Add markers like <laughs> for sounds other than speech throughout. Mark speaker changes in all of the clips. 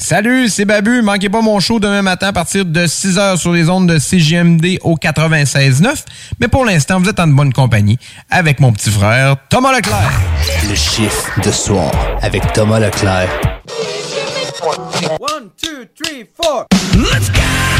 Speaker 1: Salut, c'est Babu. Manquez pas mon show demain matin à partir de 6h sur les ondes de CGMD au 96.9. Mais pour l'instant, vous êtes en bonne compagnie avec mon petit frère Thomas Leclerc.
Speaker 2: Le chiffre de soir avec Thomas Leclerc.
Speaker 3: One, two, three, four.
Speaker 2: Let's go!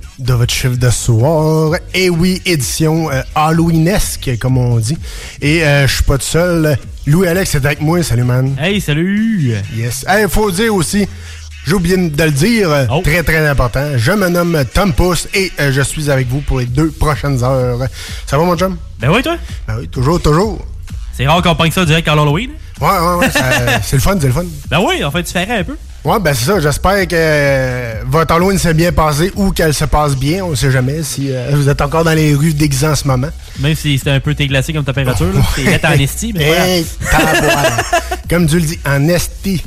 Speaker 4: de votre chiffre de soir. Et oui, édition euh, Halloweenesque, comme on dit. Et euh, je suis pas tout seul. Louis-Alex est avec moi. Salut, man.
Speaker 5: Hey, salut!
Speaker 4: Yes. Il faut dire aussi, j'ai oublié de le dire, euh,
Speaker 5: Oh.
Speaker 4: très très important. Je me nomme Tom Pousse et euh, je suis avec vous pour les deux prochaines heures. Ça va, mon chum?
Speaker 5: Ben oui, toi?
Speaker 4: Ben oui, toujours, toujours.
Speaker 5: C'est rare qu'on pogne ça direct à l'Halloween.
Speaker 4: Ouais, ouais, ouais. <laughs> c'est le fun, c'est le fun.
Speaker 5: Ben oui, en fait, différent un peu.
Speaker 4: Ouais, ben c'est ça. J'espère que euh, votre Halloween s'est bien passé ou qu'elle se passe bien. On sait jamais si euh, vous êtes encore dans les rues déguisés en ce moment.
Speaker 5: Même si c'était un peu déglacé comme température. là. C'est net en esti, mais.
Speaker 4: Hey. Comme tu le dis, en esti.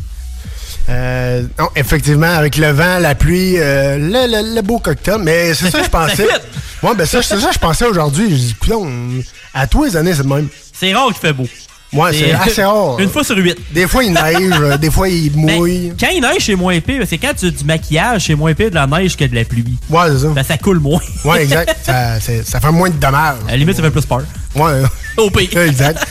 Speaker 4: Euh, non, effectivement, avec le vent, la pluie, euh, le, le- le beau cocktail. Mais c'est ça que je <laughs> pensais. Ouais, ben ça, c'est ça que je pensais aujourd'hui. Je dis, à tous les années, c'est le même.
Speaker 5: C'est rare qu'il fait beau.
Speaker 4: Ouais, c'est assez rare. <laughs>
Speaker 5: Une fois sur huit.
Speaker 4: Des fois, il neige, euh, des fois, il
Speaker 5: Ben,
Speaker 4: mouille.
Speaker 5: quand il neige, c'est moins pire. C'est quand tu as du maquillage, c'est moins pire de la neige que de la pluie.
Speaker 4: Ouais, c'est ça.
Speaker 5: Ben, ça coule moins. <laughs>
Speaker 4: Ouais, exact. ça, ça fait moins de dommages.
Speaker 5: À la limite, ça fait plus peur.
Speaker 4: Ouais. <laughs>
Speaker 5: Au pire.
Speaker 4: exact.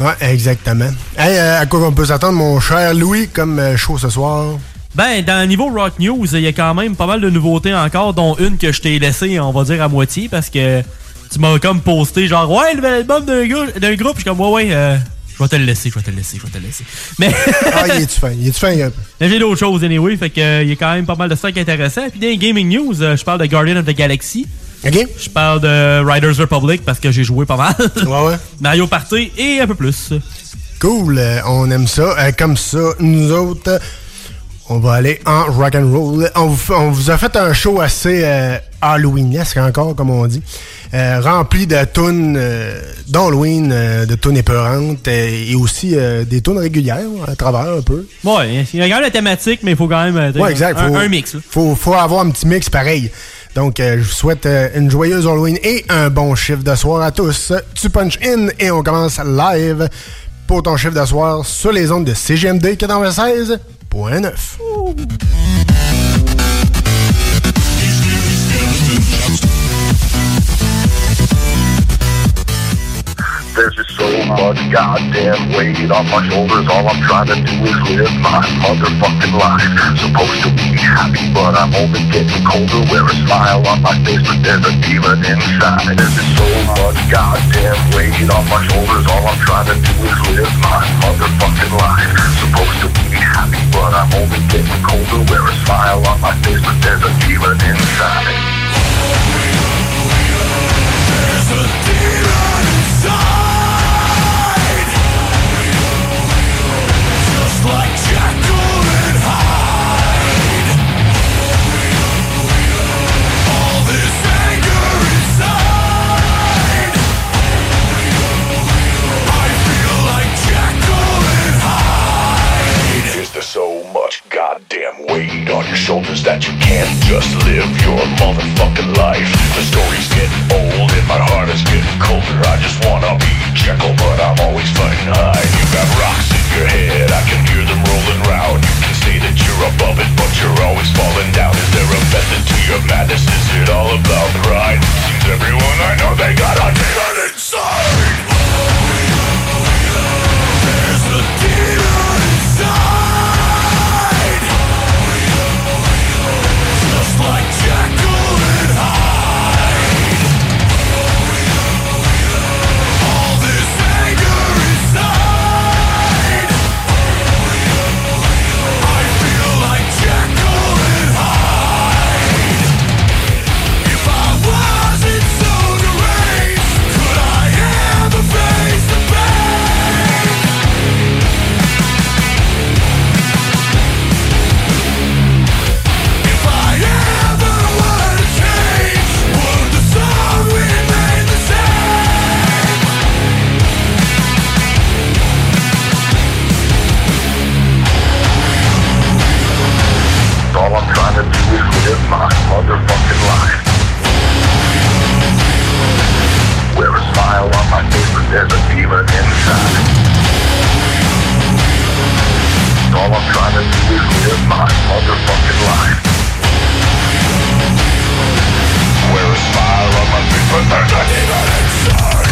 Speaker 4: Ouais, exactement. Hey, euh, à quoi on peut s'attendre, mon cher Louis, comme euh, show ce soir?
Speaker 5: Ben, dans le niveau Rock News, il y a quand même pas mal de nouveautés encore, dont une que je t'ai laissée, on va dire, à moitié, parce que tu m'as comme posté, genre, ouais, le nouvel album d'un groupe. Je suis comme, ouais, ouais, euh, je vais te le laisser, je vais te le laisser, je vais te le laisser. Mais,
Speaker 4: Ah, il est-tu fin? Il est-tu fin? un peu?
Speaker 5: mais j'ai d'autres choses, anyway, fait que, euh, il y a quand même pas mal de stock intéressant. Puis dans Gaming News, euh, je parle de Guardian of the Galaxy.
Speaker 4: OK?
Speaker 5: Je parle de Riders Republic parce que j'ai joué pas mal.
Speaker 4: Ouais, ouais. <laughs>
Speaker 5: Mario Party et un peu plus.
Speaker 4: Cool, euh, on aime ça. Euh, comme ça, nous autres, on va aller en rock and roll. On vous, fait- on vous a fait un show assez euh, Halloweenesque encore, comme on dit, euh, rempli de tunes euh, d'Halloween, euh, de tunes épeurantes et aussi des tunes régulières à travers un peu.
Speaker 5: Ouais, il y a quand même la thématique, mais il faut quand même
Speaker 4: Ouais, exact.
Speaker 5: un,
Speaker 4: Faut,
Speaker 5: un mix. là.
Speaker 4: Faut, faut avoir un petit mix pareil. Donc, je vous souhaite une joyeuse Halloween et un bon chiffre de soir à tous. Tu punch in et on commence live pour ton chiffre de soir sur les ondes de CGMD 96.9.
Speaker 6: There's just so much goddamn weight on my shoulders. All I'm trying to do is live my motherfucking life. Supposed to be happy, but I'm only getting colder. Wear a smile on my face, but there's a demon inside. There's just so much goddamn weight on my shoulders. All I'm trying to do is live my motherfucking life. Supposed to be happy, but I'm only getting colder. Wear a smile on my face, but there's a demon inside. Just
Speaker 3: live your motherfucking life. The stories get old and my heart is getting colder. I just wanna be Jekyll, but I'm always fighting high. You got rocks in your head, I can hear them rolling round. You can say that you're above it, but you're always falling down. Is there a method to your madness? Is it all about pride? Seems everyone I know they got a demon inside. There's a fever inside. All
Speaker 7: I'm trying to do is live my motherfucking life. Wear a
Speaker 8: smile on my face, but there's a fever inside.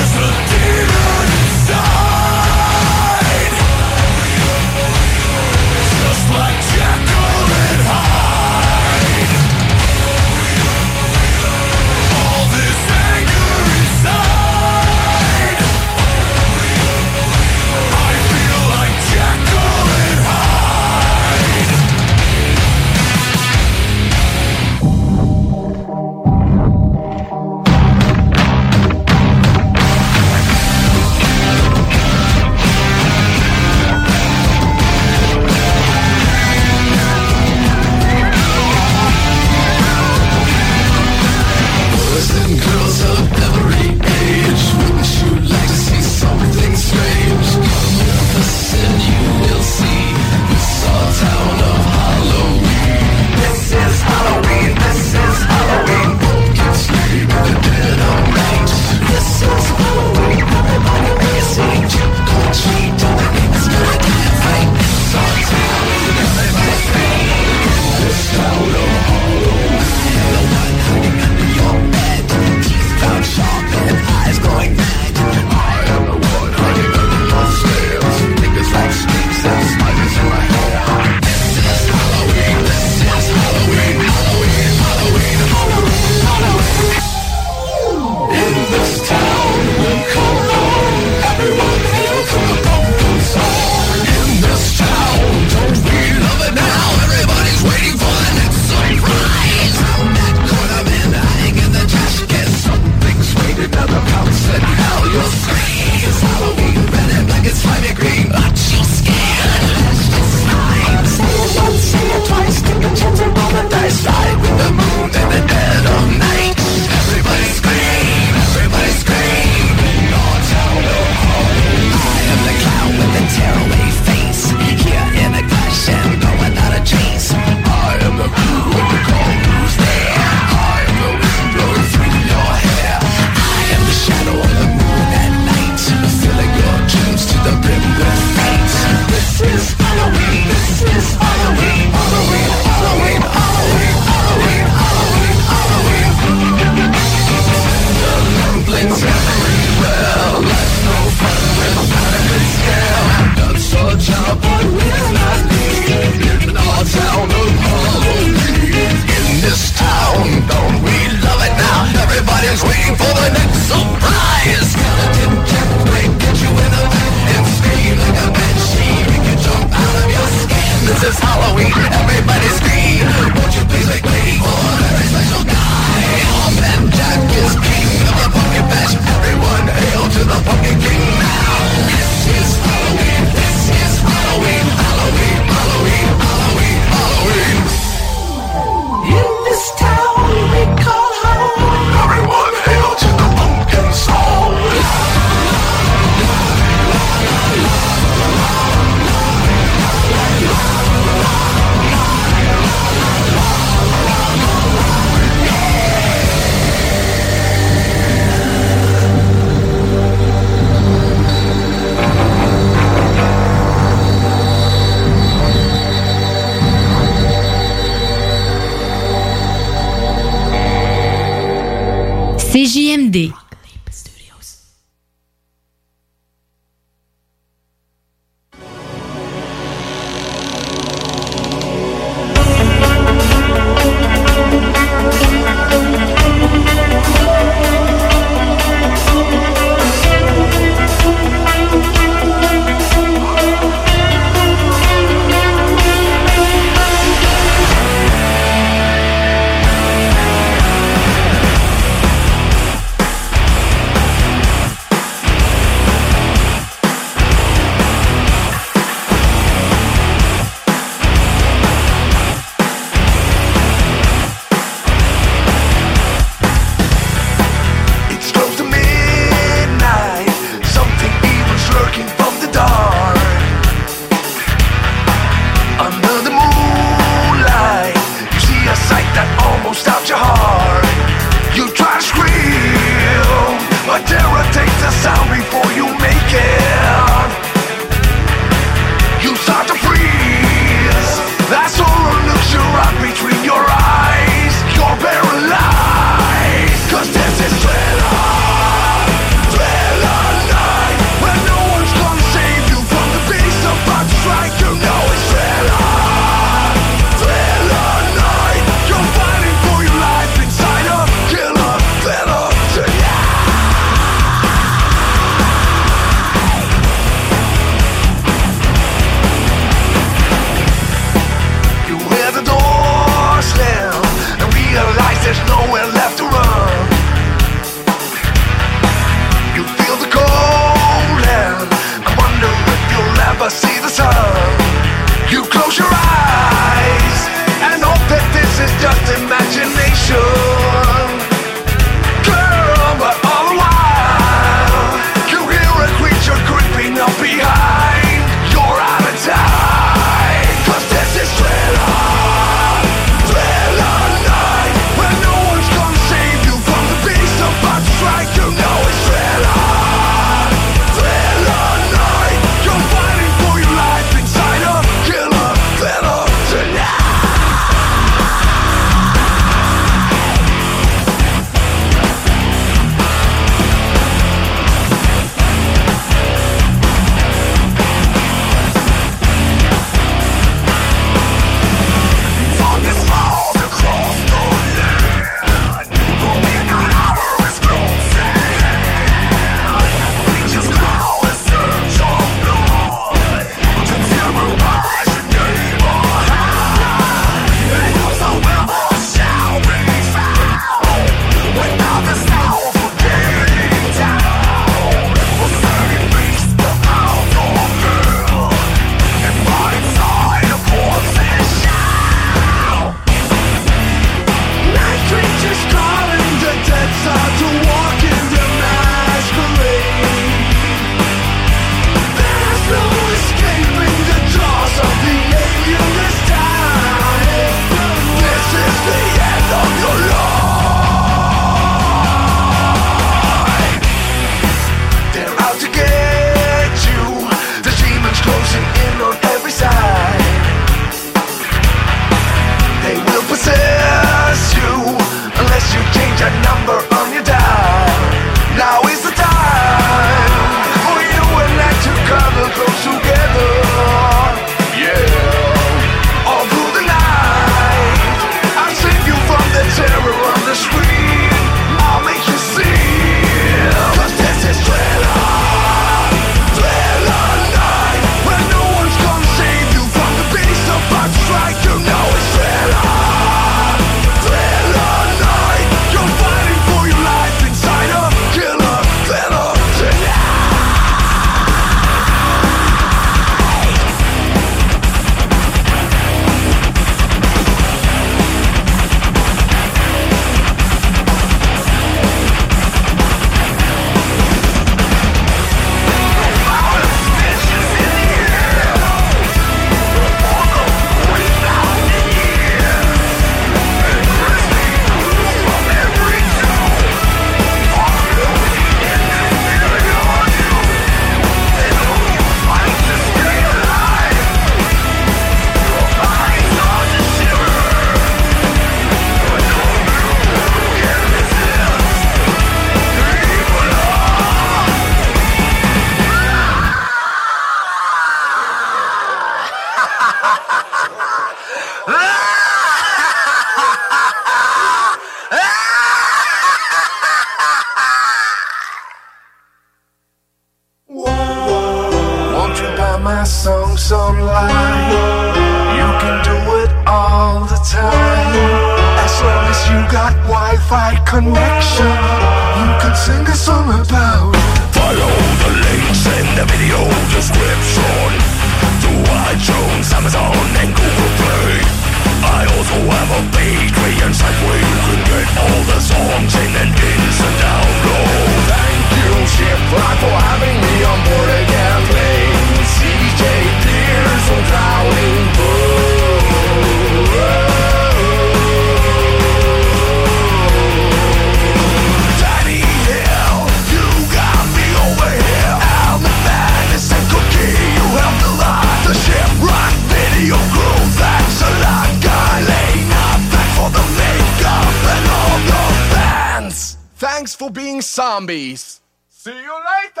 Speaker 8: Zombies See you later!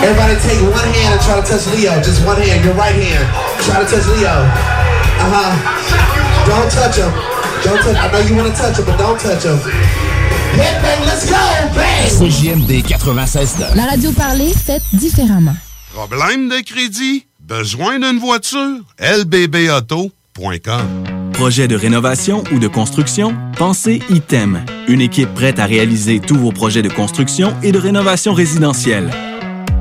Speaker 9: Everybody take one hand and try to touch Leo. Just one hand, your right hand. Try to touch Leo. Uh-huh. Don't touch him. Don't touch I know you want to touch him, but don't touch him. Headbang, let's go, bang!
Speaker 10: CJMD 96.9.
Speaker 11: La radio parlée, faite différemment.
Speaker 12: Problème de crédit? Besoin d'une voiture? lbbauto.com
Speaker 13: Projet de rénovation ou de construction? Pensez ITEM. Une équipe prête à réaliser tous vos projets de construction et de rénovation résidentielle.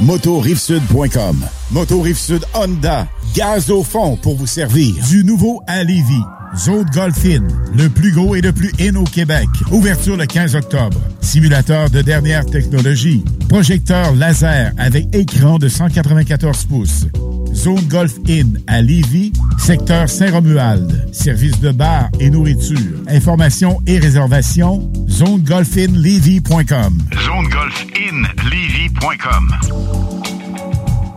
Speaker 14: motorivesud.com. Moto Rive-Sud Honda, gaz au fond pour vous servir. Du nouveau à Lévis. Zone Golf In, le plus gros et le plus in au Québec. Ouverture le 15 octobre. Simulateur de dernière technologie. Projecteur laser avec écran de 194 pouces. Zone Golf Inn à Lévis, secteur Saint-Romuald. Service de bar et nourriture. Informations et réservations, zonegolfinlevy.com.
Speaker 15: ZoneGolfInLevy.com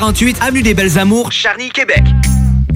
Speaker 16: 3648 Avenue des Belles Amours, Charny, Québec.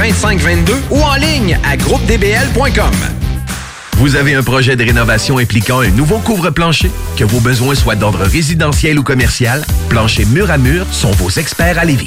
Speaker 1: 2522 ou en ligne à groupedbl.com.
Speaker 17: Vous avez un projet de rénovation impliquant un nouveau couvre-plancher? Que vos besoins soient d'ordre résidentiel ou commercial, Plancher Mur à Mur sont vos experts à Lévis.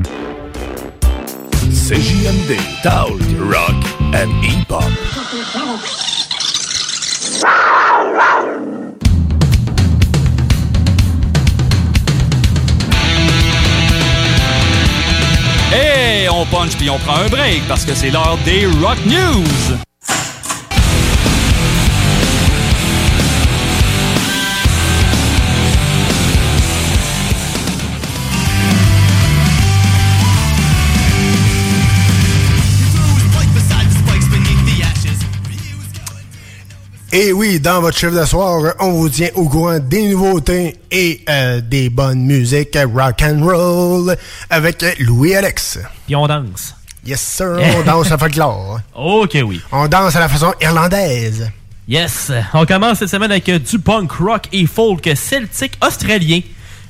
Speaker 18: CJMD, Talk, Rock and Hip-Hop.
Speaker 19: Et on punch puis on prend un break parce que c'est l'heure des Rock News.
Speaker 4: Et oui, dans votre chef de soir, on vous tient au courant des nouveautés et euh, des bonnes musiques rock and roll avec Louis Alex.
Speaker 5: Puis on danse.
Speaker 4: Yes sir, on <laughs> danse à folklore.
Speaker 5: Ok oui.
Speaker 4: On danse à la façon irlandaise.
Speaker 5: Yes. On commence cette semaine avec du punk rock et folk celtique australien.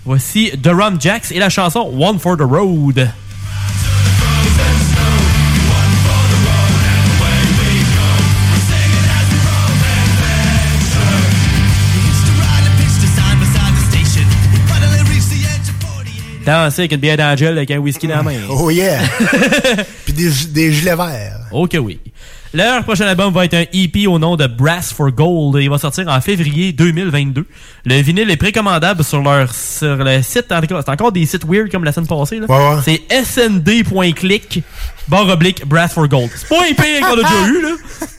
Speaker 5: Voici The Rum Jacks et la chanson One for the Road. Danser avec une bière d'Angel avec un whisky dans la main.
Speaker 4: Oh yeah! <laughs> Puis des, des gilets verts.
Speaker 5: Ok oui. Leur prochain album va être un EP au nom de Brass for Gold. Il va sortir en février 2022. Le vinyle est précommandable sur leur sur le site. C'est encore des sites weird comme la semaine passée. Là.
Speaker 4: Ouais, ouais.
Speaker 5: C'est snd.click barre oblique Brass for Gold. C'est pas un pire qu'on a déjà eu là.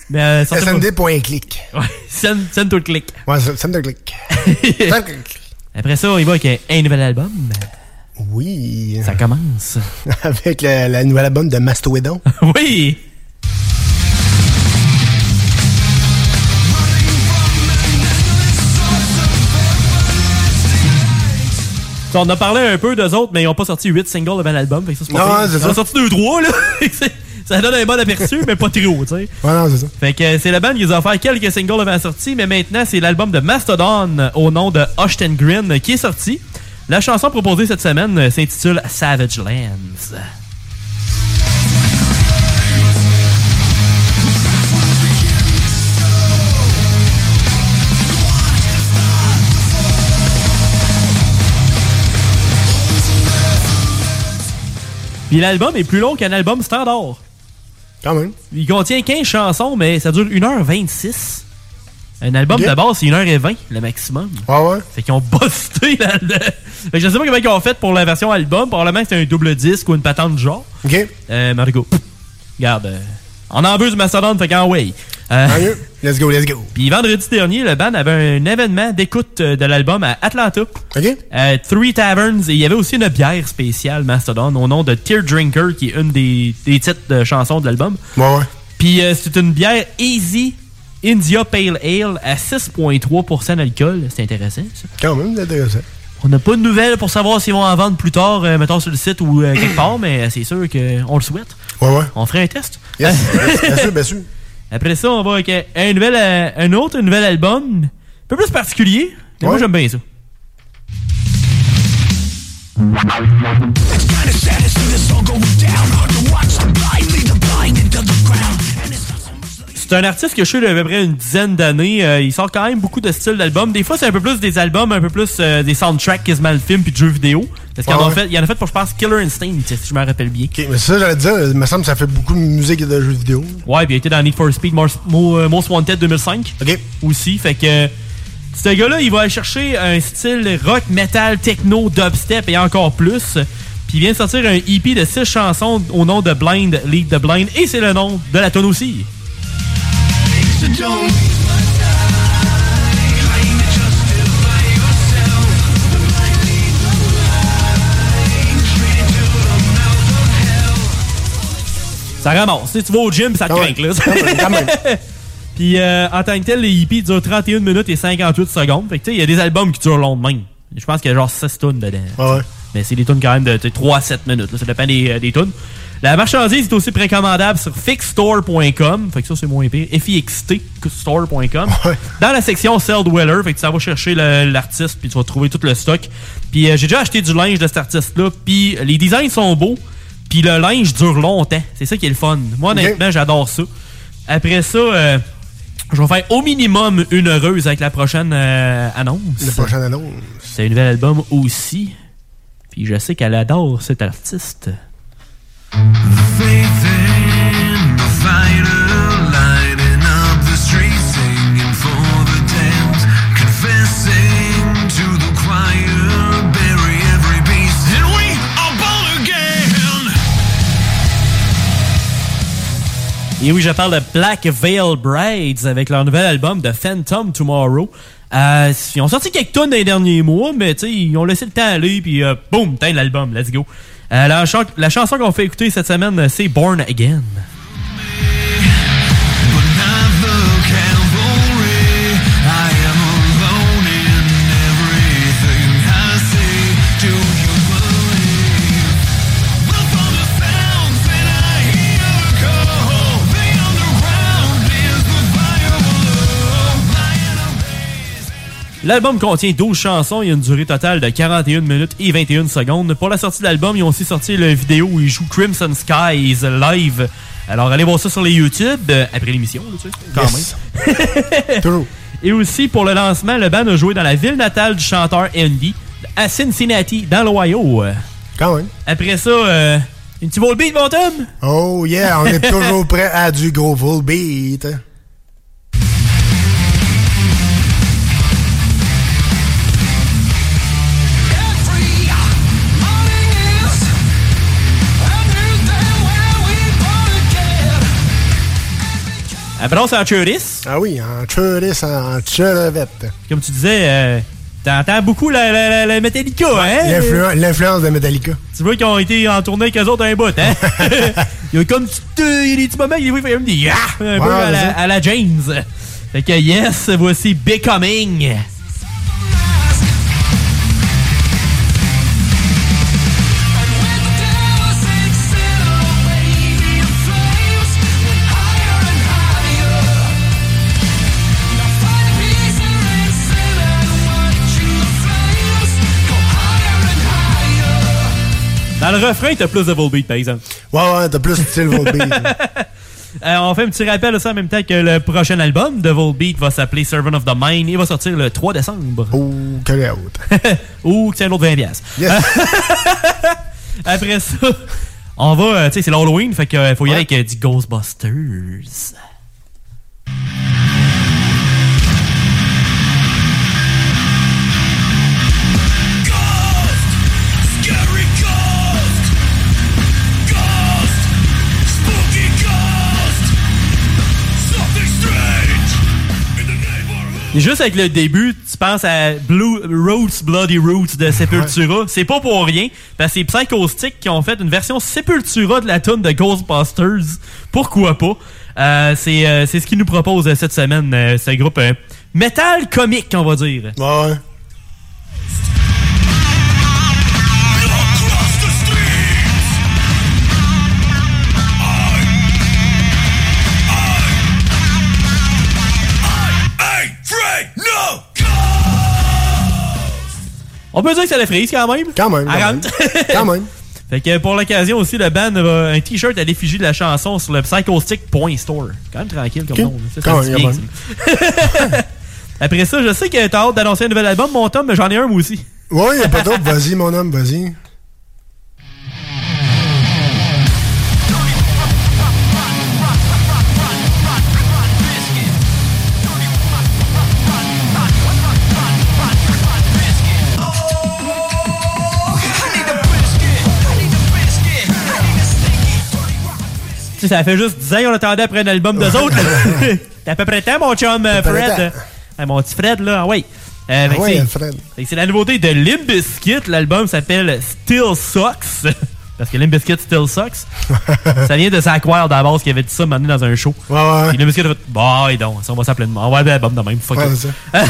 Speaker 5: Mais euh,
Speaker 4: SND.click.
Speaker 5: Ouais, send, send to click.
Speaker 4: Ouais, send to click.
Speaker 5: Après ça, il va avec un nouvel album.
Speaker 4: Oui.
Speaker 5: Ça commence. <laughs>
Speaker 4: Avec le, la nouvelle album de Mastodon. <laughs>
Speaker 5: oui! Ça, On a parlé un peu d'eux autres, mais ils n'ont pas sorti 8 singles avant l'album. ça, c'est pas
Speaker 4: Non, c'est
Speaker 5: Ils
Speaker 4: ça.
Speaker 5: ont sorti 2-3, là. <laughs> Ça donne un bon aperçu, mais pas trop, tu sais.
Speaker 4: Ouais, non, c'est ça.
Speaker 5: Fait que euh, c'est la bande qui nous a offert quelques singles avant la sortie, mais maintenant c'est l'album de Mastodon au nom de Ashton Grin qui est sorti. La chanson proposée cette semaine euh, s'intitule Savage Lands. Puis l'album est plus long qu'un album standard.
Speaker 4: Quand même.
Speaker 5: Il contient 15 chansons, mais ça dure 1h26. Un album
Speaker 4: Ok.
Speaker 5: de base, c'est 1h20 le maximum.
Speaker 4: Ouais, ouais?
Speaker 5: Fait qu'ils ont busté <laughs> là-dedans. Fait que je sais pas comment ils ont fait pour la version album. Probablement c'est un double disque ou une patente du genre.
Speaker 4: OK.
Speaker 5: Euh, cas, regarde. euh, on en veut du Mastodon, fait qu'en way. Euh.
Speaker 4: Let's go, let's go. <laughs>
Speaker 5: Puis vendredi dernier, le band avait un événement d'écoute euh, de l'album à Atlanta.
Speaker 4: OK.
Speaker 5: Euh, Three Taverns. Et il y avait aussi une bière spéciale Mastodon au nom de Tear Drinker, qui est une des, des titres de chansons de l'album.
Speaker 4: Ouais, ouais.
Speaker 5: Puis euh, c'est une bière Easy India Pale Ale à 6,3% d'alcool. C'est intéressant, ça.
Speaker 4: Quand même, c'est intéressant.
Speaker 5: On n'a pas de nouvelles pour savoir s'ils vont en vendre plus tard, euh, mettons sur le site ou euh, <clears throat> quelque part, mais c'est sûr qu'on le souhaite.
Speaker 4: Ouais, ouais.
Speaker 5: On ferait un test.
Speaker 4: Yes, <laughs> bien sûr, bien sûr.
Speaker 5: Après ça, on va avec un, un nouvel, euh, un autre nouvel album, un peu plus particulier. Mais Moi, j'aime bien ça. C'est un artiste que je suis depuis à peu près une dizaine d'années. Euh, il sort quand même beaucoup de styles d'albums. Des fois, c'est un peu plus des albums, un peu plus euh, des soundtracks quasiment le film puis de jeux vidéo. Parce qu'il
Speaker 4: Ouais,
Speaker 5: en, a
Speaker 4: ouais.
Speaker 5: il en a fait pour, je pense, Killer Instinct, si je me rappelle bien.
Speaker 4: Mais ça, j'allais dire, il me semble que ça fait beaucoup de musique et de jeux vidéo.
Speaker 5: Ouais, puis il a été dans Need for Speed Most, Mo- euh, Most Wanted 2005.
Speaker 4: OK.
Speaker 5: Aussi, fait que ce gars-là, il va aller chercher un style rock, metal, techno, dubstep et encore plus. Puis il vient de sortir un EP de 6 chansons au nom de Blind Lead the Blind et c'est le nom de la tonne aussi. Ça ramasse. Tu vas au gym, ça te
Speaker 4: ah
Speaker 5: craint, là.
Speaker 4: Ah <laughs>
Speaker 5: Puis euh, en tant que tel, les hippies durent 31 minutes et 58 secondes. Fait que tu sais, il y a des albums qui durent long de même. Je pense qu'il y a genre 6 tonnes dedans.
Speaker 4: Ah ouais.
Speaker 5: Mais c'est des tonnes quand même de 3-7 minutes. Ça dépend des, euh, des tonnes. La marchandise est aussi précommandable sur fixstore.com. Fait que ça, c'est moins pire. FIXT-store.com. Dans la section Sell Dweller. Fait que ça va chercher l'artiste puis tu vas trouver tout le stock. Puis euh, j'ai déjà acheté du linge de cet artiste-là. Puis les designs sont beaux. Puis le linge dure longtemps. C'est ça qui est le fun. Moi, honnêtement, j'adore ça. Après ça, euh, je vais faire au minimum une heureuse avec la prochaine euh, annonce.
Speaker 4: La prochaine annonce.
Speaker 5: C'est un nouvel album aussi. Puis je sais qu'elle adore cet artiste. Et oui, je parle de Black Veil Brides avec leur nouvel album de Phantom Tomorrow. Euh, ils ont sorti quelques tonnes dans les derniers mois, mais ils ont laissé le temps aller, puis euh, boum, l'album, let's go. Euh, la, chan- la chanson qu'on fait écouter cette semaine, c'est Born Again. L'album contient 12 chansons, il y a une durée totale de 41 minutes et 21 secondes. Pour la sortie de l'album, ils ont aussi sorti la vidéo où ils jouent Crimson Skies live. Alors allez voir ça sur les YouTube euh, après l'émission, là, tu sais, quand
Speaker 4: Yes.
Speaker 5: même. <laughs>
Speaker 4: Toujours.
Speaker 5: Et aussi pour le lancement, le band a joué dans la ville natale du chanteur Andy, à Cincinnati, dans l'Ohio.
Speaker 4: Quand même.
Speaker 5: Après ça, euh, une petite volbeat, mon Tom?
Speaker 4: Oh yeah, on est toujours prêt à du gros full beat.
Speaker 5: Après, c'est en churris.
Speaker 4: Ah oui, en churris, en churrevette.
Speaker 5: Comme tu disais, euh, t'entends beaucoup la, la, la- la Metallica, hein?
Speaker 4: L'influ- L'influence de Metallica.
Speaker 5: Tu vois qu'ils ont été en tournée avec eux autres un bout, hein? <laughs> il y a comme il y a des petits moments, il fait comme des ah! un peu à à la James. Fait que yes, voici Becoming. Dans le refrain, t'as plus de volbeat, par exemple.
Speaker 4: Ouais, ouais, t'as plus de style volbeat. <laughs>
Speaker 5: Euh, on fait un petit rappel ça en même temps que le prochain album de Volbeat va s'appeler Servant of the Mind. Il va sortir le 3 décembre.
Speaker 4: Oh, quelle autre. <laughs>
Speaker 5: Ou que c'est un autre 20 piastres.
Speaker 4: Yes. <laughs>
Speaker 5: Après ça, on va, euh, tu sais, c'est l'Halloween, fait qu'il faut y aller avec euh, du Ghostbusters. Juste avec le début, tu penses à Blue Roots, Bloody Roots de Sepultura. C'est pas pour rien, parce que c'est Psychostick qui ont fait une version Sepultura de la tune de Ghostbusters. Pourquoi pas? Euh, c'est euh, c'est ce qu'ils nous proposent euh, cette semaine, euh, ce groupe euh, metal comique, on va dire.
Speaker 4: Ouais.
Speaker 5: On peut dire que ça les frise quand même.
Speaker 4: Quand même. Quand même. <laughs> Quand même.
Speaker 5: Fait que pour l'occasion aussi, le band a un t-shirt à l'effigie de la chanson sur le psychostick.store. Quand même tranquille comme
Speaker 4: Ok.
Speaker 5: nom. Ça,
Speaker 4: Quand même,
Speaker 5: bien,
Speaker 4: quand
Speaker 5: ça. <laughs> Après ça, je sais que t'as hâte d'annoncer un nouvel album, mon Tom, mais j'en ai un moi aussi.
Speaker 4: Ouais, y'a pas d'autre. Vas-y, mon homme, vas-y.
Speaker 5: Sais, ça fait juste 10 ans qu'on attendait après un album d'eux autres. <laughs> T'as à peu près temps, mon chum euh, Fred. Ah, mon petit Fred, là. Ah, ouais. Euh, que
Speaker 4: ouais,
Speaker 5: c'est- la nouveauté de Limp Bizkit. L'album s'appelle Still Sucks. <laughs> Parce que Limp Bizkit Still Sucks. <laughs> ça vient de Zach Wild à la base qui avait dit ça maintenant dans un show.
Speaker 4: Ouais, ouais.
Speaker 5: Puis Bizkit a fait Bah, donc, ça, on va s'appeler de On va avoir l'album de même. Fuck
Speaker 4: Ouais,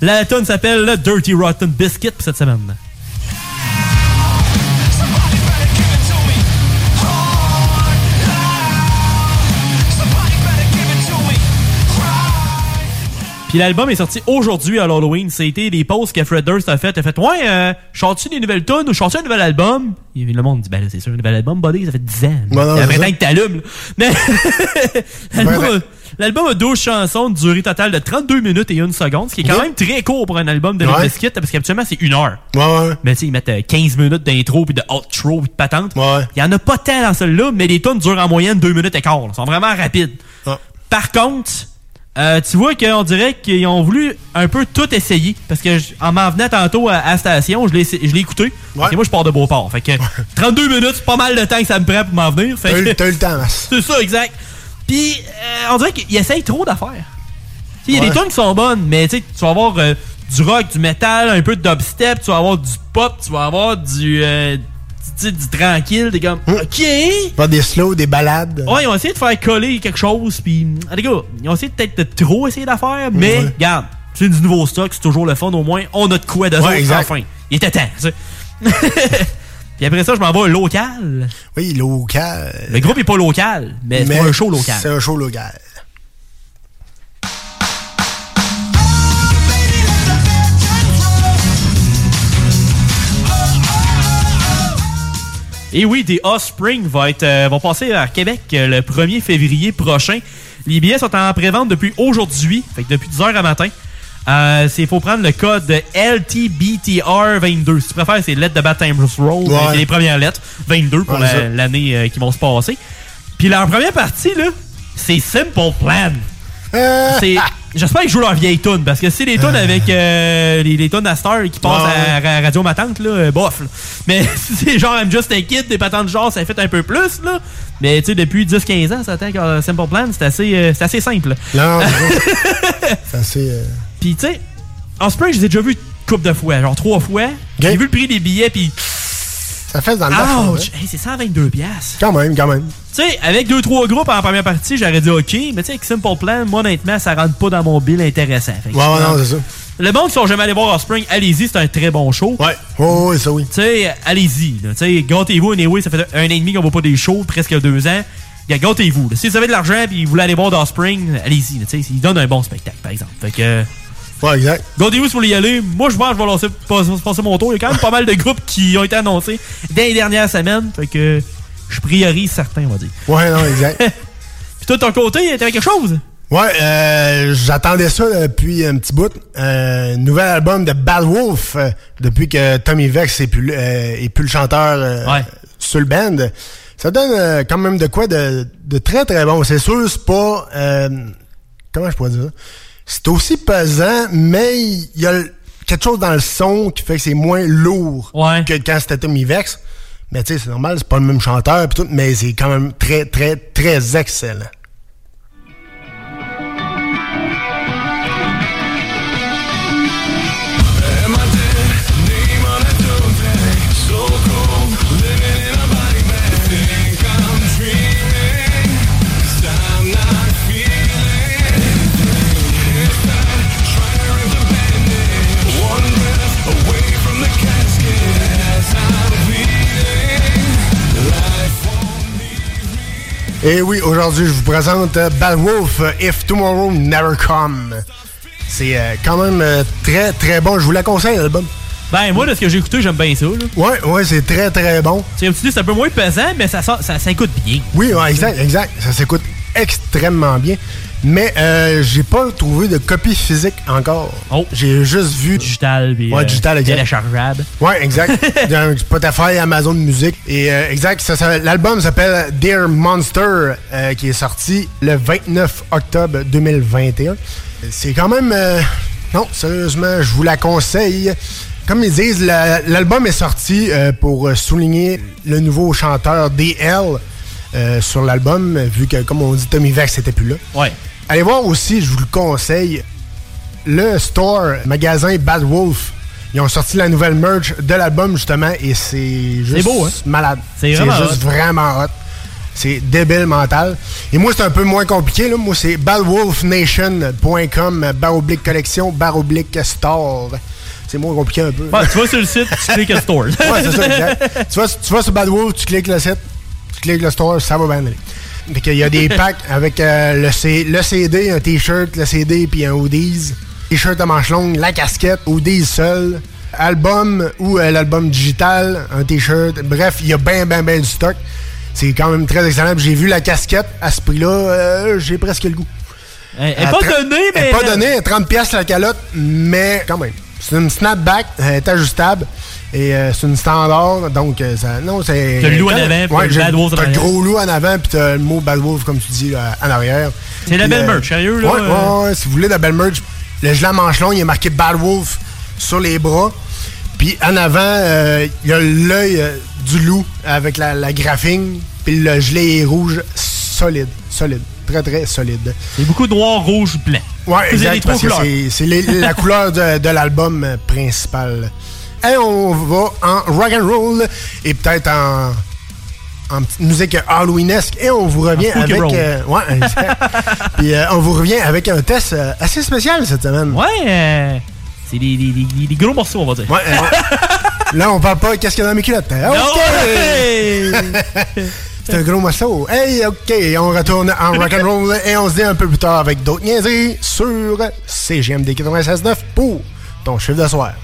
Speaker 5: La tune s'appelle le Dirty Rotten Biscuit pour cette semaine. Puis l'album est sorti aujourd'hui à l'Halloween. C'était des posts que Fred Durst a fait. Il a fait Ouais, euh, chante-tu des nouvelles tunes ou chante-tu un nouvel album? Et le monde dit Ben là, c'est sûr, un nouvel album, buddy, ça fait 10 ans.
Speaker 4: Ouais, non,
Speaker 5: Il y a
Speaker 4: c'est
Speaker 5: 20
Speaker 4: ça.
Speaker 5: ans que t'allumes. <laughs> Mais l'album, a- l'album a 12 chansons de durée totale de 32 minutes et 1 seconde, ce qui est quand même très court pour un album de
Speaker 4: Ouais.
Speaker 5: Bizkit, parce qu'habituellement c'est une heure.
Speaker 4: Ouais, ouais.
Speaker 5: Mais tu sais, ils mettent euh, 15 minutes d'intro puis de outro puis de patente.
Speaker 4: Ouais.
Speaker 5: Il y en a pas tant dans celle-là, mais les tunes durent en moyenne 2 minutes et quart. Ils sont vraiment rapides.
Speaker 4: Ah.
Speaker 5: Par contre, euh, tu vois qu'on dirait qu'ils ont voulu un peu tout essayer. Parce que je- en m'en venant tantôt à, la station, je l'ai je l'ai écouté. Que moi, je pars de Beauport. Fait que 32 minutes, c'est pas mal de temps que ça me prend pour m'en venir. Fait
Speaker 4: T'as eu-
Speaker 5: que-
Speaker 4: t'as eu le temps, <laughs>
Speaker 5: c'est ça, exact. Puis, euh, on dirait qu'ils essayent trop d'affaires. Il y a
Speaker 4: Ouais.
Speaker 5: des tunes qui sont bonnes, mais tu vas avoir euh, du rock, du metal, un peu de dubstep, tu vas avoir du pop, tu vas avoir du, euh, du, tranquille. T'es comme, OK?
Speaker 4: Pas des slows, des balades.
Speaker 5: Ouais, ils ont essayé de faire coller quelque chose, puis gars, ils ont essayé peut-être de trop essayer d'affaires, mais
Speaker 4: Ouais.
Speaker 5: regarde, c'est du nouveau stock, c'est toujours le fun, au moins, on a de quoi de
Speaker 4: Ouais,
Speaker 5: autres, enfin. Il était temps, tu sais. <laughs> Puis après ça, je m'en vais local.
Speaker 4: Oui, local.
Speaker 5: Le groupe est pas local, mais, c'est un show local.
Speaker 4: C'est un show local.
Speaker 5: Et oui, des Offspring va être, euh, vont passer à Québec euh, le 1er février prochain. Les billets sont en pré-vente depuis aujourd'hui, fait que depuis 10h à matin. Euh, c'est faut prendre le code LTBTR22. Si tu préfères, c'est Let the Bad Times Roll.
Speaker 4: Ouais.
Speaker 5: C'est les premières lettres. 22 pour
Speaker 4: Ouais,
Speaker 5: la- l'année euh, qui vont se passer. Puis leur première partie, là, c'est Simple Plan.
Speaker 4: Euh.
Speaker 5: C'est- J'espère qu'ils jouent leur vieille tune parce que c'est les tunes avec euh, les, les tunes à Star qui passent
Speaker 4: Ouais,
Speaker 5: à, à Radio Matante, là, euh, bof. là. Mais si <laughs> c'est genre I'm Just a Kid, des patentes genre, ça fait un peu plus, là. Mais tu sais, depuis 10-15 ans, ça attend euh, Simple Plan, c'est assez, euh, assez simple.
Speaker 4: Non, <laughs> c'est assez. euh,
Speaker 5: Puis tu sais, en spring, je les ai déjà vus une couple de fois, genre trois fois. J'ai vu le prix des billets, puis
Speaker 4: Ça fait dans le bas,
Speaker 5: hey, c'est 122 pièces.
Speaker 4: Quand même, quand même.
Speaker 5: Tu sais, avec deux trois groupes en première partie, j'aurais dit OK, mais tu sais, avec Simple Plan, moi honnêtement, ça rentre pas dans mon bill intéressant. Fait que,
Speaker 4: Ouais, ouais, non, c'est ça.
Speaker 5: Le monde qui sont jamais allés voir Offspring, allez-y, c'est un très bon show.
Speaker 4: Ouais, oh, oui, ça oui.
Speaker 5: Tu sais, allez-y. Tu sais, gâtez-vous, anyway, ça fait un an et demi qu'on voit pas des shows, presque deux ans. Gâtez-vous. Si vous avez de l'argent et vous voulez aller voir Offspring, allez-y. Tu sais, ils donnent un bon spectacle, par exemple. Fait que.
Speaker 4: Ouais, exact.
Speaker 5: Gâtez-vous si vous voulez y aller. Moi, je pense que je vais lancer, passer, mon tour. Il y a quand même pas mal de groupes qui ont été annoncés dans les dernières semaines. Fait que je priorise certains, on va dire.
Speaker 4: Ouais, non, exact. <laughs>
Speaker 5: Puis toi, de ton côté, t'avais quelque chose?
Speaker 4: Ouais, euh, j'attendais ça depuis un petit bout. Euh, nouvel album de Bad Wolf, euh, depuis que Tommy Vex est plus, euh, est plus le chanteur euh, sur le band. Ça donne euh, quand même de quoi de, de très très bon. C'est sûr, c'est pas... euh, comment je pourrais dire ça? C'est aussi pesant, mais il y a quelque chose dans le son qui fait que c'est moins lourd que quand c'était Tommy Vex. Mais tu sais, c'est normal, c'est pas le même chanteur pis tout, mais c'est quand même très, très, très excellent. Et oui, aujourd'hui, je vous présente euh, Bad Wolf, euh, If Tomorrow Never Come. C'est euh, quand même très, très bon. Je vous la conseille, l'album.
Speaker 5: Ben, moi, de ce que j'ai écouté, j'aime bien ça. Là.
Speaker 4: Ouais, ouais, c'est très, très bon.
Speaker 5: Tu sais, c'est un peu moins pesant, mais ça, ça, ça écoute bien.
Speaker 4: Oui, ouais, exact, exact. Ça s'écoute extrêmement bien. Mais euh, j'ai pas trouvé de copie physique encore.
Speaker 5: Oh.
Speaker 4: J'ai juste vu.
Speaker 5: Digital, puis,
Speaker 4: Ouais,
Speaker 5: euh,
Speaker 4: digital, exact.
Speaker 5: téléchargeable.
Speaker 4: Ouais, exact. <laughs> Dans Spotify, Amazon Music. Et euh, exact, ça, ça- l'album s'appelle Dear Monster, euh, qui est sorti le 29 octobre 2021. C'est quand même... euh, non, sérieusement, je vous la conseille. Comme ils disent, la- l'album est sorti euh, pour souligner le nouveau chanteur DL euh, sur l'album, vu que, comme on dit, Tommy Vex n'était plus là.
Speaker 5: Ouais.
Speaker 4: Allez voir aussi, je vous le conseille, le store, magasin Bad Wolf Ils ont sorti la nouvelle merch de l'album, justement, et c'est juste
Speaker 5: beau, hein?
Speaker 4: malade.
Speaker 5: C'est vraiment
Speaker 4: juste
Speaker 5: hot.
Speaker 4: vraiment hot. C'est débile mental. Et moi, c'est un peu moins compliqué. Là. Moi, c'est badwolfnation.com, barre oblique collection, barre oblique store. C'est moins compliqué un peu.
Speaker 5: Ouais, tu vas sur le site, tu cliques Store. <laughs>
Speaker 4: ouais, c'est ça, exact. tu, vas, tu vas sur Bad Wolf, tu cliques le site, tu cliques le store, ça va bien aller. Fait qu'il y a des packs <laughs> avec euh, le, C- le CD, un t-shirt, le CD puis un hoodies. T-shirt à manches longues, la casquette, hoodies seul, album ou euh, l'album digital, un t-shirt. Bref, il y a bien, bien, bien du stock. C'est quand même très excellent. J'ai vu la casquette à ce prix-là, euh, j'ai presque le goût.
Speaker 5: Elle est
Speaker 4: À
Speaker 5: pas donnée,
Speaker 4: elle
Speaker 5: mais.
Speaker 4: est pas donnée, 30 pièces la calotte, mais quand même. C'est une snapback, elle est ajustable. Et euh, c'est une standard, donc euh, ça, non, c'est...
Speaker 5: T'as le loup en avant, puis
Speaker 4: ouais,
Speaker 5: Bad Wolf en
Speaker 4: T'as le gros loup en avant, puis t'as le mot Bad Wolf, comme tu dis, en arrière.
Speaker 5: C'est la belle
Speaker 4: euh,
Speaker 5: merch, sérieux, là,
Speaker 4: Ouais, ouais, ouais, si vous voulez la belle merch, le gilet à manches longues, il est marqué Bad Wolf sur les bras. Puis en avant, euh, il y a l'œil euh, du loup avec la, la graphine, puis le gilet est rouge, solide, solide, très très solide.
Speaker 5: C'est beaucoup de noir, rouge, blanc.
Speaker 4: Ouais, exact, parce que c'est- la couleur de, de l'album principal. Et on va en rock and roll et peut-être en, en petite musique halloweenesque et on vous revient avec euh, ouais, <laughs> exact. Puis euh, on vous revient avec un test euh, assez spécial cette semaine.
Speaker 5: Ouais, c'est des, des, des- des gros morceaux, on va dire.
Speaker 4: Ouais, là on parle pas qu'est-ce qu'il y a dans mes culottes. hein? OK. <laughs> C'est un gros morceau. Hey, OK, on retourne en rock and roll et on se dit un peu plus tard avec d'autres niaiseries sur CGMD 96.9 pour ton chiffre de soir.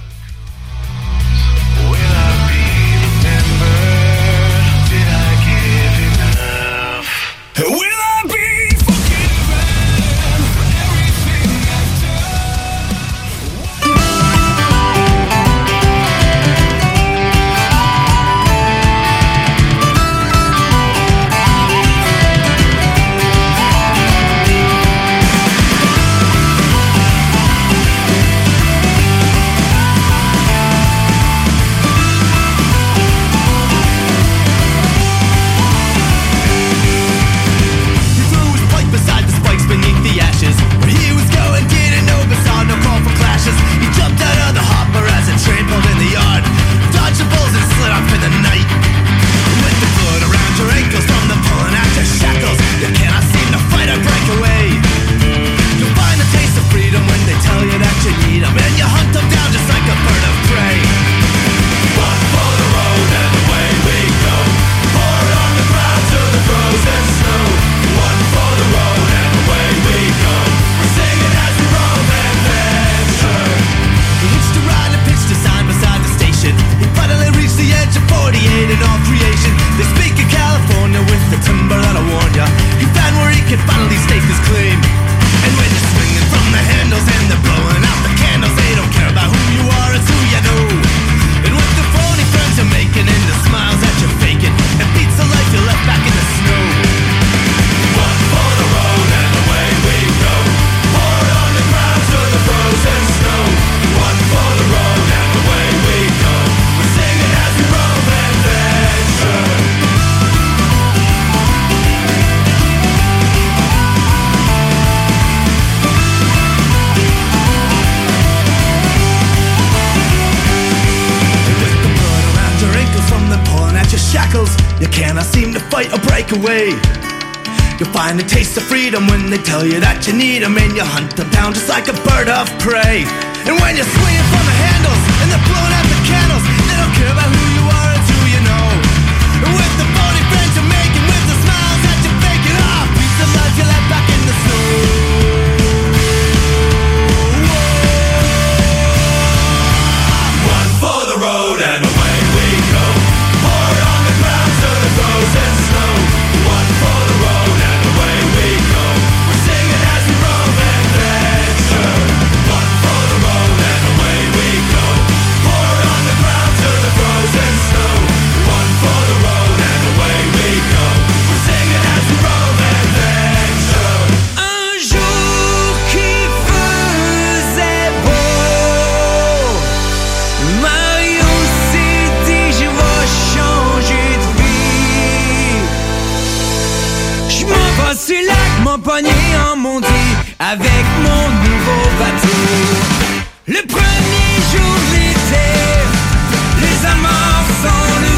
Speaker 3: They tell you that you need 'em, and you hunt them down just like a bird of prey. Lac, mon poignet en montée Avec mon nouveau bateau Le premier jour brisée, les amours sont levées.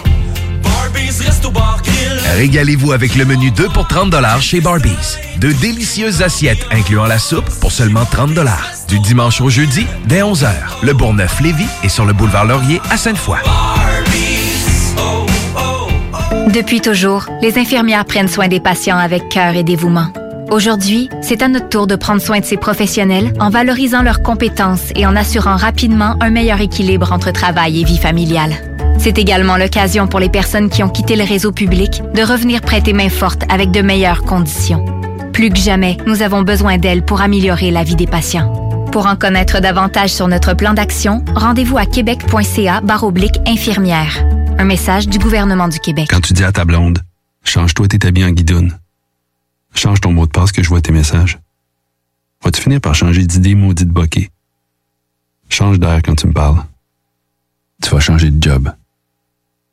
Speaker 17: Régalez-vous avec le menu 2 pour 30 chez Barbies. De délicieuses assiettes incluant la soupe pour seulement 30 Du dimanche au jeudi, dès 11h. Le Bourgneuf-Lévis est sur le boulevard Laurier à Sainte-Foy.
Speaker 20: Depuis toujours, les infirmières prennent soin des patients avec cœur et dévouement. Aujourd'hui, c'est à notre tour de prendre soin de ces professionnels en valorisant leurs compétences et en assurant rapidement un meilleur équilibre entre travail et vie familiale. C'est également l'occasion pour les personnes qui ont quitté le réseau public de revenir prêter main forte avec de meilleures conditions. Plus que jamais, nous avons besoin d'elles pour améliorer la vie des patients. Pour en connaître davantage sur notre plan d'action, rendez-vous à québec.ca oblique infirmière. Un message du gouvernement du Québec.
Speaker 21: Quand tu dis à ta blonde, change-toi tes habits en guidoune. Change ton mot de passe que je vois tes messages. Vas-tu finir par changer d'idée maudite bokeh? Change d'air quand tu me parles. Tu vas changer de job.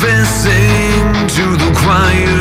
Speaker 3: confessing to the choir,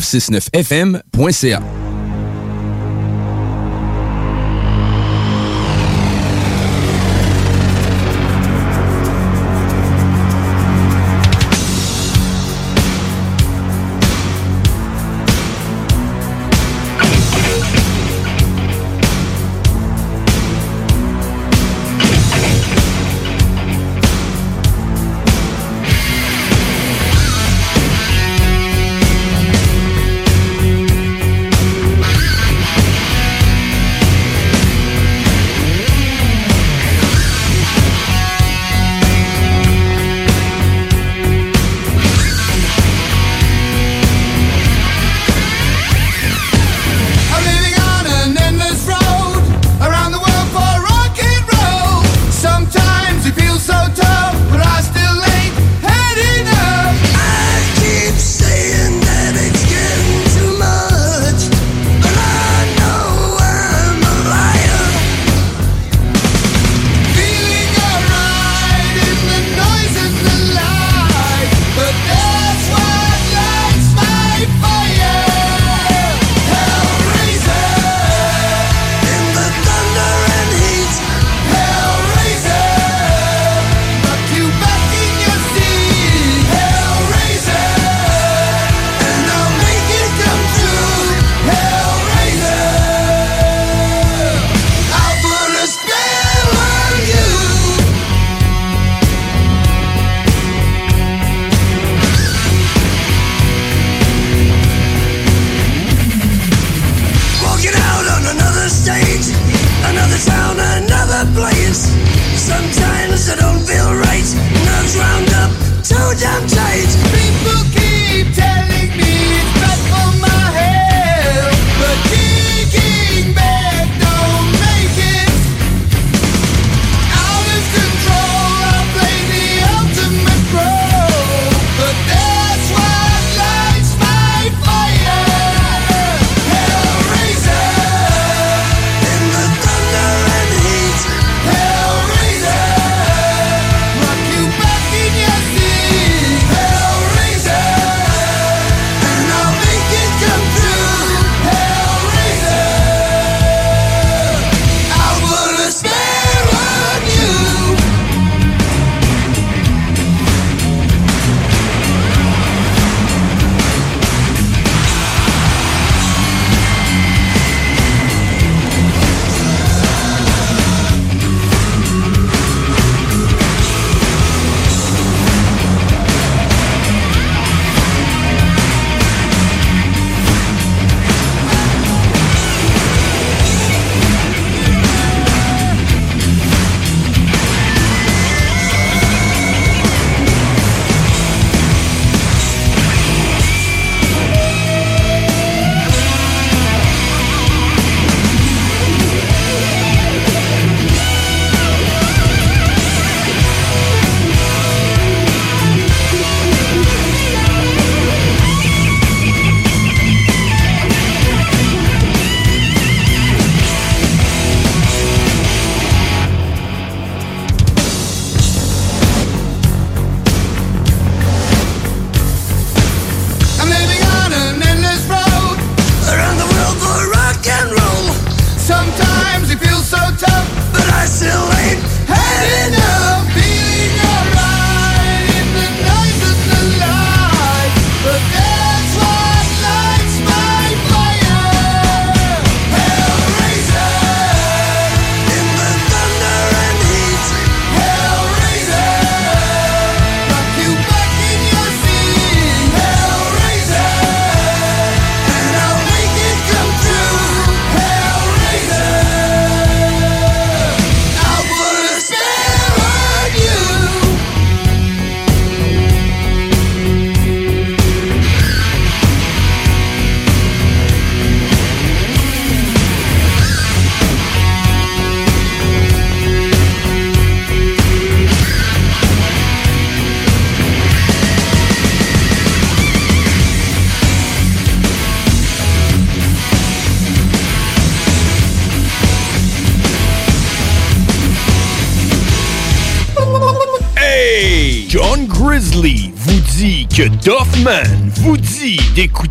Speaker 18: 969fm.ca.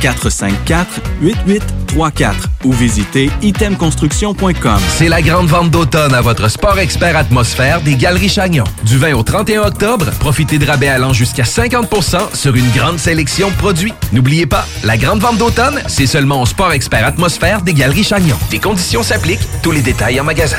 Speaker 13: 418-454-8834 ou visitez itemconstruction.com.
Speaker 17: C'est la grande vente d'automne à votre Sport Expert Atmosphère des Galeries Chagnon. Du 20 au 31 octobre, profitez de rabais allant jusqu'à 50% sur une grande sélection de produits. N'oubliez pas, la grande vente d'automne, c'est seulement au Sport Expert Atmosphère des Galeries Chagnon. Des conditions s'appliquent, tous les détails en magasin.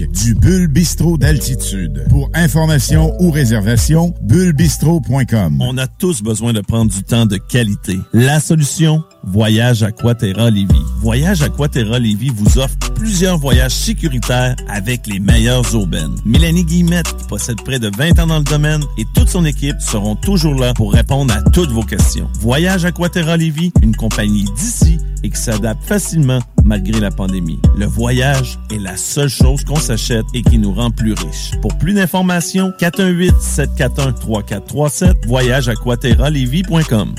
Speaker 14: du Bulle Bistrot d'altitude. Pour information ou réservation, bullebistro.com.
Speaker 22: On a tous besoin de prendre du temps de qualité. La solution, Voyage Aquaterra Lévis. Voyage Aquaterra Lévis vous offre plusieurs voyages sécuritaires avec les meilleures aubaines. Mélanie Guillemette, possède près de 20 ans dans le domaine, et toute son équipe seront toujours là pour répondre à toutes vos questions. Voyage Aquaterra Lévis, une compagnie d'ici et qui s'adapte facilement malgré la pandémie. Le voyage est la seule chose qu'on s'achète et qui nous rend plus riches. Pour plus d'informations, 418-741-3437, voyage aquaterralevy.com.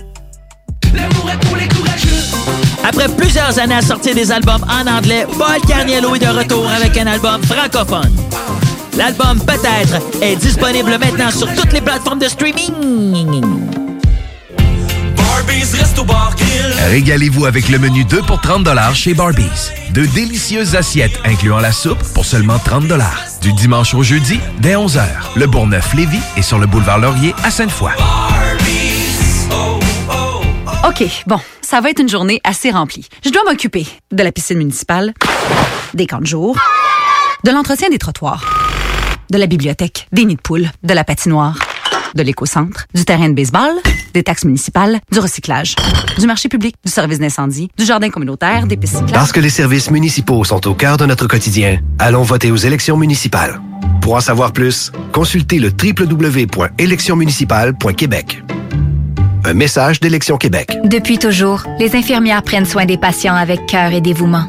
Speaker 23: Après plusieurs années à sortir des albums en anglais, Paul Carniello est de retour avec un album francophone. L'album Peut-être est disponible maintenant sur toutes les plateformes de streaming.
Speaker 17: Régalez-vous avec le menu 2 pour 30 chez Barbies. De délicieuses assiettes incluant la soupe pour seulement 30 Du dimanche au jeudi, dès 11h. Le Bourgneuf-Lévis est sur le boulevard Laurier à Sainte-Foy.
Speaker 24: OK, bon, ça va être une journée assez remplie. Je dois m'occuper de la piscine municipale, des camps de jour, de l'entretien des trottoirs, de la bibliothèque, des nids de poules, de la patinoire, de l'éco-centre, du terrain de baseball, des taxes municipales, du recyclage, du marché public, du service d'incendie, du jardin communautaire, des pistes cyclables.
Speaker 25: Parce que les services municipaux sont au cœur de notre quotidien, allons voter aux élections municipales. Pour en savoir plus, consultez le www.électionsmunicipales.québec. Un message d'Élection Québec.
Speaker 20: Depuis toujours, les infirmières prennent soin des patients avec cœur et dévouement.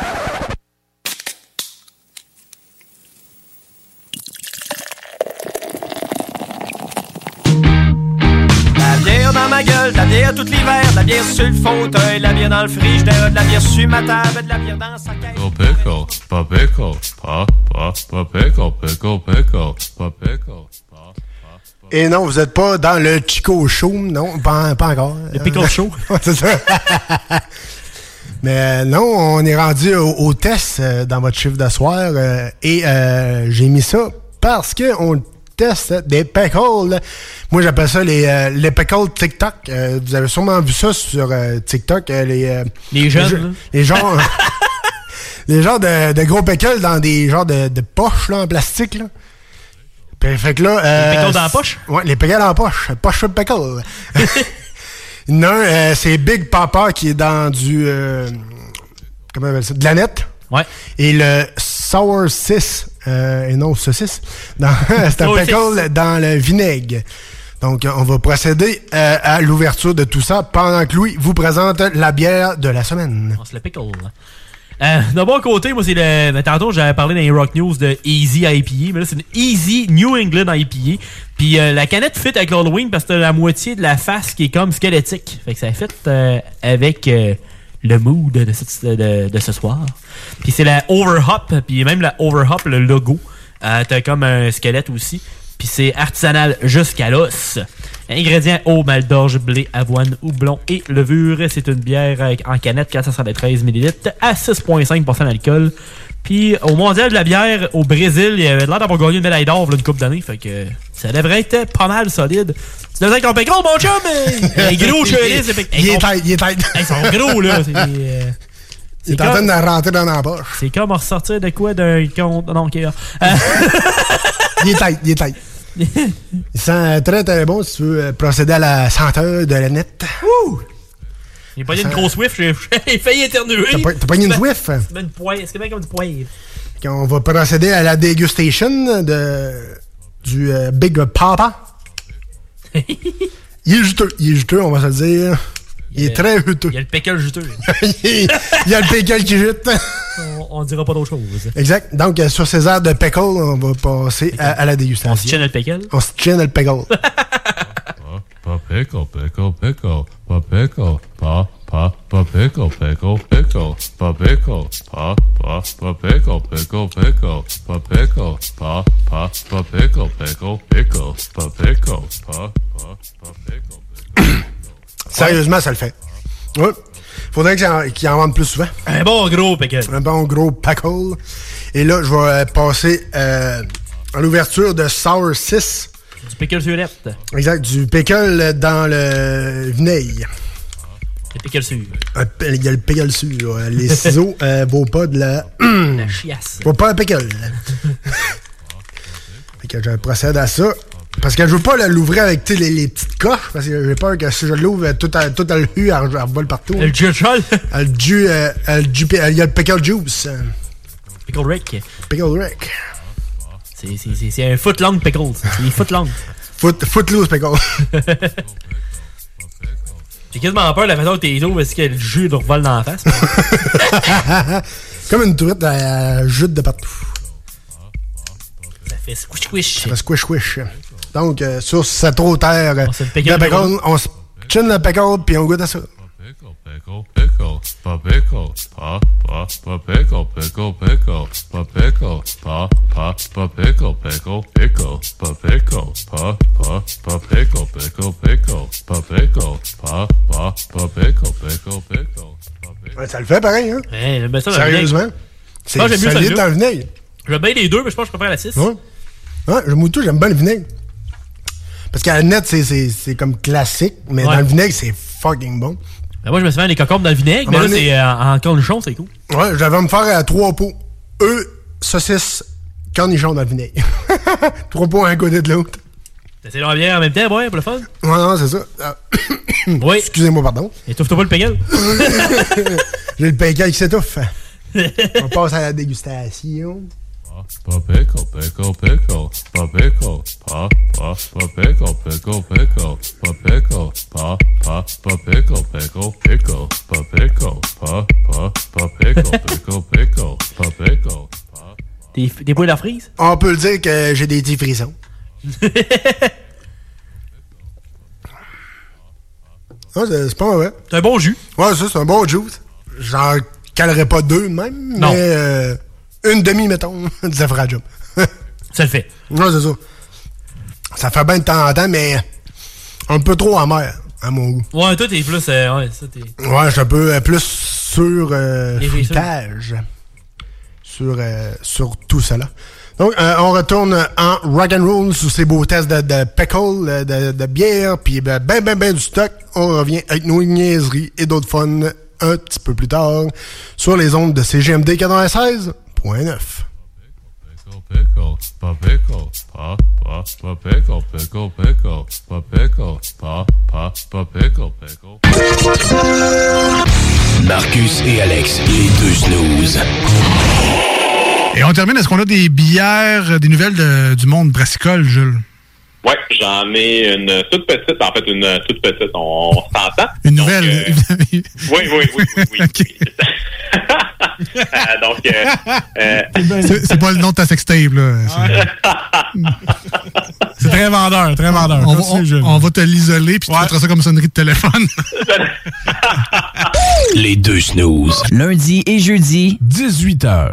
Speaker 26: dans ma gueule, de la bière tout l'hiver, de la bière sur le fauteuil, de la bière dans le frigidaire, de la bière sur ma table, de la bière dans sa caisse.
Speaker 27: Pickle, pickle, pa pickle, pa, pa, pa pickle, pickle, pickle, pa pickle.
Speaker 4: Et non, vous n'êtes pas dans le Chico Show, non, pas, pas encore.
Speaker 5: Le Pickle <laughs> Show.
Speaker 4: C'est ça. <laughs> Mais euh, non, on est rendu au, au test euh, dans votre chiffre d'asseoir euh, et euh, j'ai mis ça parce que teste des pickles. Moi, j'appelle ça les, euh, les pickles TikTok. Euh, vous avez sûrement vu ça sur euh, TikTok. euh, les,
Speaker 5: Les jeunes.
Speaker 4: Les gens... <laughs> les genres de, de gros pickles dans des genres de, de poches là, en plastique. Là. Puis, fait que là,
Speaker 5: Les pickles dans la poche?
Speaker 4: Ouais, les pickles en poche. Poche de pickle. <laughs> non, c'est Big Papa qui est dans du. comment on appelle ça De la nette.
Speaker 5: Ouais.
Speaker 4: Et le Sour 6, euh, et non saucisse, dans- <laughs> c'est un pickle dans le vinaigre. Donc, on va procéder euh, à l'ouverture de tout ça pendant que Louis vous présente la bière de la semaine.
Speaker 5: On se le pickle. Euh, de mon côté, moi, c'est le. ben, tantôt, j'avais parlé dans les Rock News de Easy IPA, mais là, c'est une Easy New England IPA. Puis euh, la canette fit avec l'Halloween parce que t'as la moitié de la face qui est comme squelettique. Fait que ça fit euh, avec euh, le mood de, cette- de- de ce soir. Puis c'est la Overhop, puis même la Overhop, le logo. Euh, t'as comme un squelette aussi. Puis c'est artisanal jusqu'à l'os. Ingrédients eau, mal d'orge, blé, avoine, houblon et levure. C'est une bière en canette 473 ml à 6,5% d'alcool. Puis au mondial de la bière au Brésil, il avait l'air d'avoir gagné une médaille d'or une coupe d'années. Fait que ça devrait être pas mal solide. Tu devrais être ton pécole, mon chum! <laughs> Un gros chevalier, c'est
Speaker 4: Il est tête, il est tête.
Speaker 5: Ils sont gros, là. C'est euh,
Speaker 4: Il est
Speaker 5: c'est
Speaker 4: en train de rentrer dans la poche.
Speaker 5: C'est comme ressortir de quoi d'un compte. Non, ok. euh,
Speaker 4: Il est tête, il est tête. <laughs> Il sent très très bon si tu veux euh, procéder à la senteur de la nette.
Speaker 5: J'ai pas dit une grosse whiff, <laughs> j'ai failli éternuer.
Speaker 4: T'as pas- pas une whiff?
Speaker 5: C'est bien une poivre. C'est bien comme du poivre.
Speaker 4: On va procéder à la dégustation de, du euh, Big Papa. <laughs> il est juteux, il est juteux, on va se le dire. Il est très juteux.
Speaker 5: Il y a le pickle juteux. <laughs>
Speaker 4: il y a le pickle qui jute.
Speaker 5: on, on dira pas d'autre chose.
Speaker 4: Exact. Donc, euh, sur ces airs de pickle, on va passer à, à la dégustation.
Speaker 5: On se chine le pickle?
Speaker 4: On se chine le pickle. <laughs>
Speaker 27: Pickle, pickle, pickle, pa pickle, pa, pa, pa pickle, pickle, pickle, pa pickle, pa, pa, pa pickle, pickle, pickle, pa pickle, pa, pa, pa pickle, pickle, pickle, pa pickle, pa, pa, pa pickle.
Speaker 4: Sérieusement, ça le fait. Ouais. Faudrait qu'il en, qu'il en vende plus souvent.
Speaker 5: Un bon gros pickle.
Speaker 4: Un bon gros pickle. Et là, je vais passer euh, à l'ouverture de Sour 6.
Speaker 5: Du pickle surette.
Speaker 4: Exact, du pickle dans le vinaigre.
Speaker 5: Le pickle sur.
Speaker 4: Il y a le pickle sur. euh, Les <laughs> ciseaux euh, vaut pas de la... <clears throat>
Speaker 5: La chiasse.
Speaker 4: vaut pas un pickle. <laughs> fait que je procède à ça. Parce que je veux pas l'ouvrir avec les, les petites coches. Parce que j'ai peur que si je l'ouvre, euh, tout à, tout à le hu, elle, elle vole partout.
Speaker 5: Le jus chol.
Speaker 4: Le jus- il y a le pickle juice.
Speaker 5: Pickle Rick.
Speaker 4: Pickle Rick.
Speaker 5: C'est- un foot long pickle. C'est des foot long. <laughs>
Speaker 4: Foot, footloose pickle.
Speaker 5: J'ai quasiment peur de la façon que t'es d'eau parce que le jus nous revole dans la face. <laughs>
Speaker 4: Comme une truite à jute de partout.
Speaker 5: Ça fait squish squish.
Speaker 4: Ça fait squish squish. Donc, euh, sur cette haute terre on se chine le pickle puis on goûte à ça.
Speaker 27: Pickle, pickle, pa pickle, pa, pa, pa pickle, pickle, pickle, pa pickle, pa, pa, pa pickle, pickle, pickle, pa pickle, pa, pa, pa pickle, pickle, pickle, pa pickle, pa, pa, pa pickle, pickle, pickle.
Speaker 4: Ouais, ça le fait pareil, hein?
Speaker 5: Ouais, bien ça
Speaker 4: Sérieusement? C'est
Speaker 5: Moi, j'aime mieux
Speaker 4: solide dans le vinaigre.
Speaker 5: J'aime bien les deux, mais je pense que je préfère la 6.
Speaker 4: Ouais. Ouais, le moutou, j'aime bien le vinaigre. Parce qu'à la nette, c'est- comme classique, mais
Speaker 5: Ouais.
Speaker 4: dans le vinaigre, c'est fucking bon.
Speaker 5: Ben, moi, je me suis fait des cocombes dans le vinaigre, mais là, c'est euh, en cornichon, c'est cool.
Speaker 4: Ouais, j'avais me faire à trois pots. Eux, saucisses, cornichons dans le vinaigre. <laughs> trois pots, un côté de l'autre.
Speaker 5: T'essaies la bière en même temps, ouais, pour le fun?
Speaker 4: Ouais, non, c'est ça. Ah, <coughs>
Speaker 5: oui.
Speaker 4: Excusez-moi, pardon.
Speaker 5: Étouffe-toi pas le pickle? <laughs>
Speaker 4: J'ai le pickle qui s'étouffe. <laughs> On passe à la dégustation.
Speaker 27: Pa pickle, pickle, pickle, pa pickle, pa, pa, pa pickle, pickle, pickle, pa pickle, pa, pa, pa pickle, pickle, pickle, pa pickle, pa, pa, pa pickle, <laughs> pickle, pickle, pa pickle.
Speaker 5: T'es t'es pas la frise?
Speaker 4: On peut le dire que j'ai des petits frissons. <laughs> Ah, c'est c'est pas mauvais.
Speaker 5: C'est un bon jus.
Speaker 4: Ouais, ça, c'est un bon juice. J'en calerais pas deux de même,
Speaker 5: Non.
Speaker 4: mais euh, une demi, mettons, <laughs> disait Frère Job. <laughs>
Speaker 5: ça le fait.
Speaker 4: Non, c'est ça. Ça fait bien de temps en temps, mais un peu trop amer, à mon goût.
Speaker 5: Ouais, toi, t'es plus. Euh, ouais, ça, t'es.
Speaker 4: Ouais, je suis un peu euh, plus sur euh, fruitage. Sur, euh, sur tout cela. Donc, on retourne en rock and roll sous ces beaux tests de, de de, de bière, puis ben, ben, ben, ben, du stock. On revient avec nos niaiseries et d'autres fun un petit peu plus tard sur les ondes de CGMD
Speaker 27: 96. 101.9.
Speaker 28: Marcus et Alex, les deux snooze.
Speaker 29: Et on termine, est-ce qu'on a des bières, euh, des nouvelles de, du monde brassicole, Jules?
Speaker 30: Oui, j'en ai une toute petite, en fait, une toute petite, on, s'entend.
Speaker 29: Une nouvelle?
Speaker 30: Donc, euh, <laughs> oui, oui, oui. oui, oui. <laughs> <laughs> Euh, <laughs> donc, euh, euh,
Speaker 29: C'est pas le nom de ta sextape, là.
Speaker 31: C'est très vendeur, très vendeur.
Speaker 29: On, va-
Speaker 31: Continue,
Speaker 29: on-
Speaker 31: Jules.
Speaker 29: on va te l'isoler, puis tu mettras ça comme sonnerie de téléphone. <laughs>
Speaker 12: Les deux snooze.
Speaker 32: Lundi et jeudi,
Speaker 12: 18h.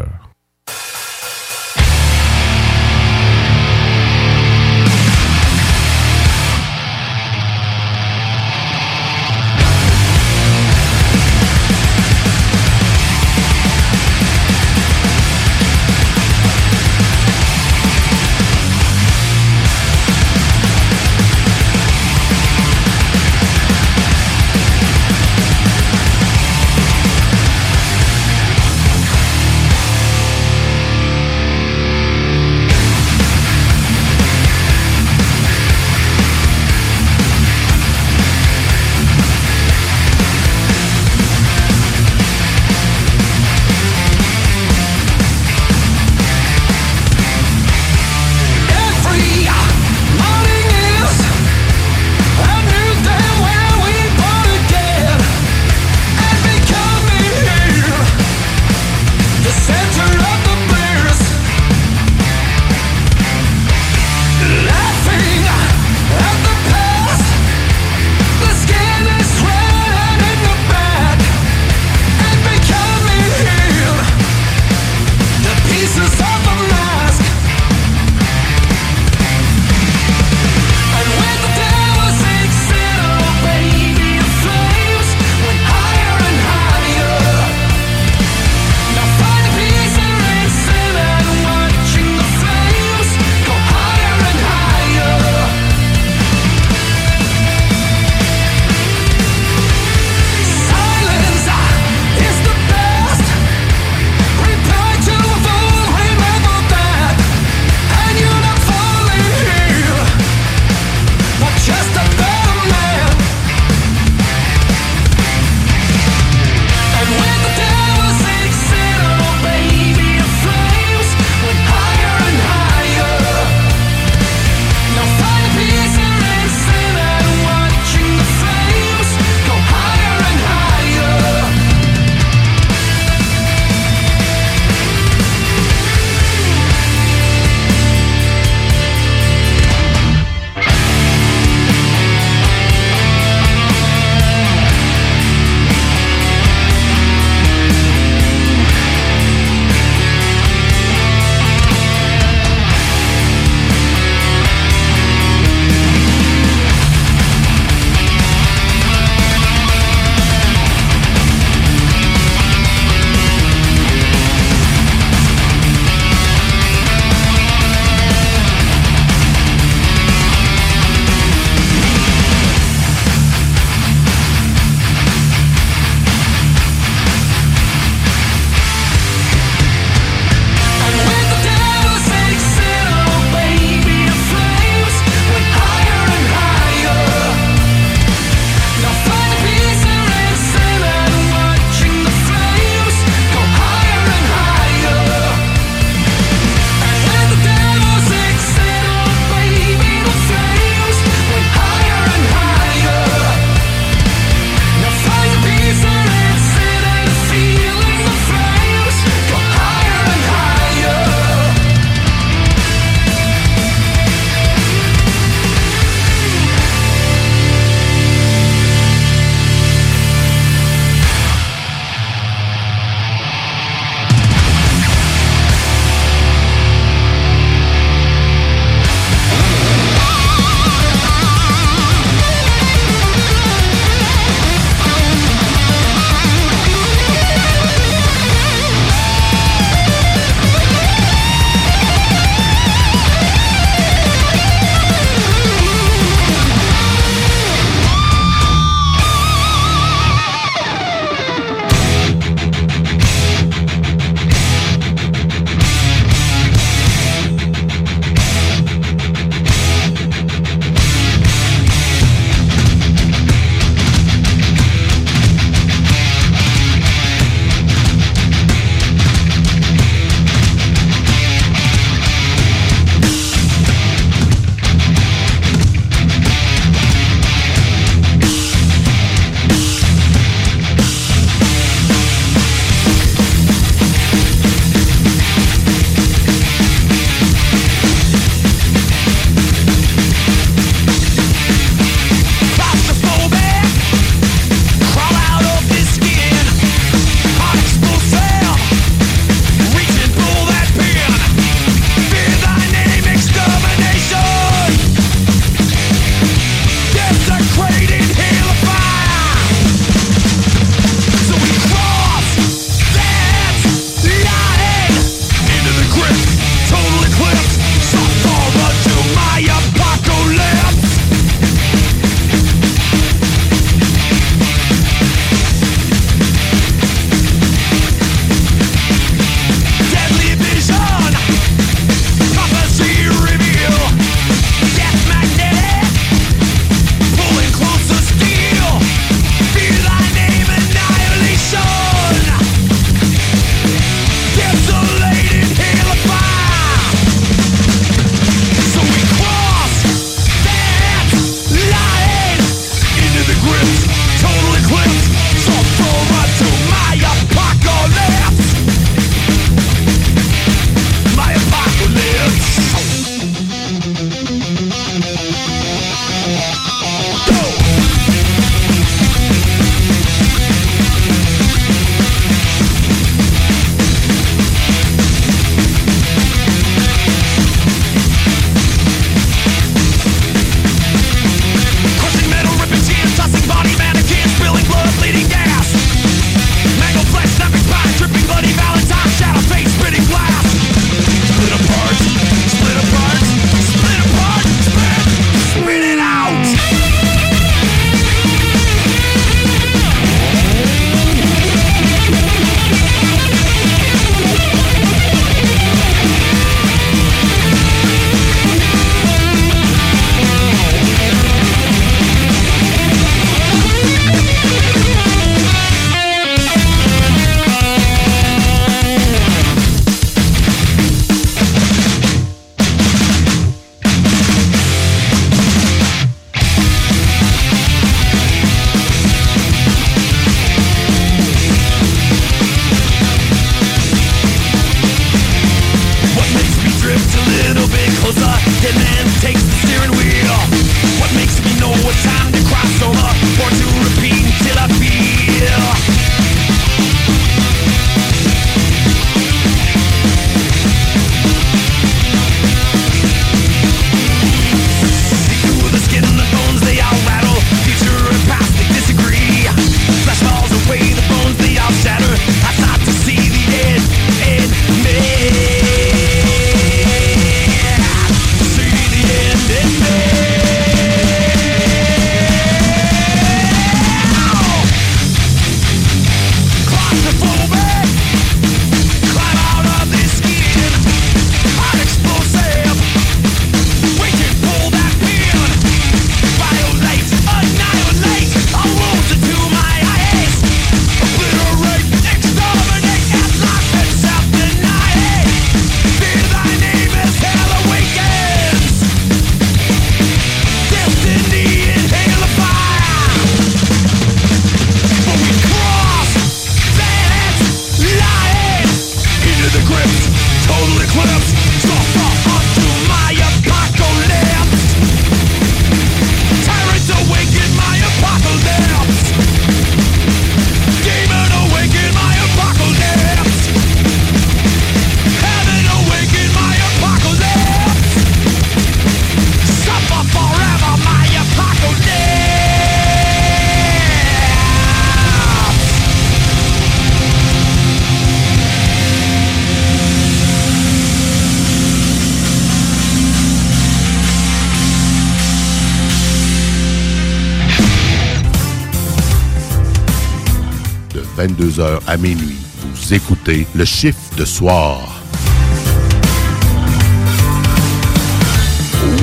Speaker 12: à minuit. Vous écoutez le chiffre de soir.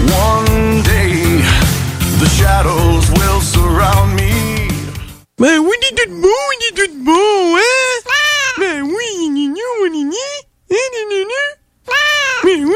Speaker 8: One
Speaker 33: oui, tout beau, hein? Ben oui, Mais
Speaker 17: oui.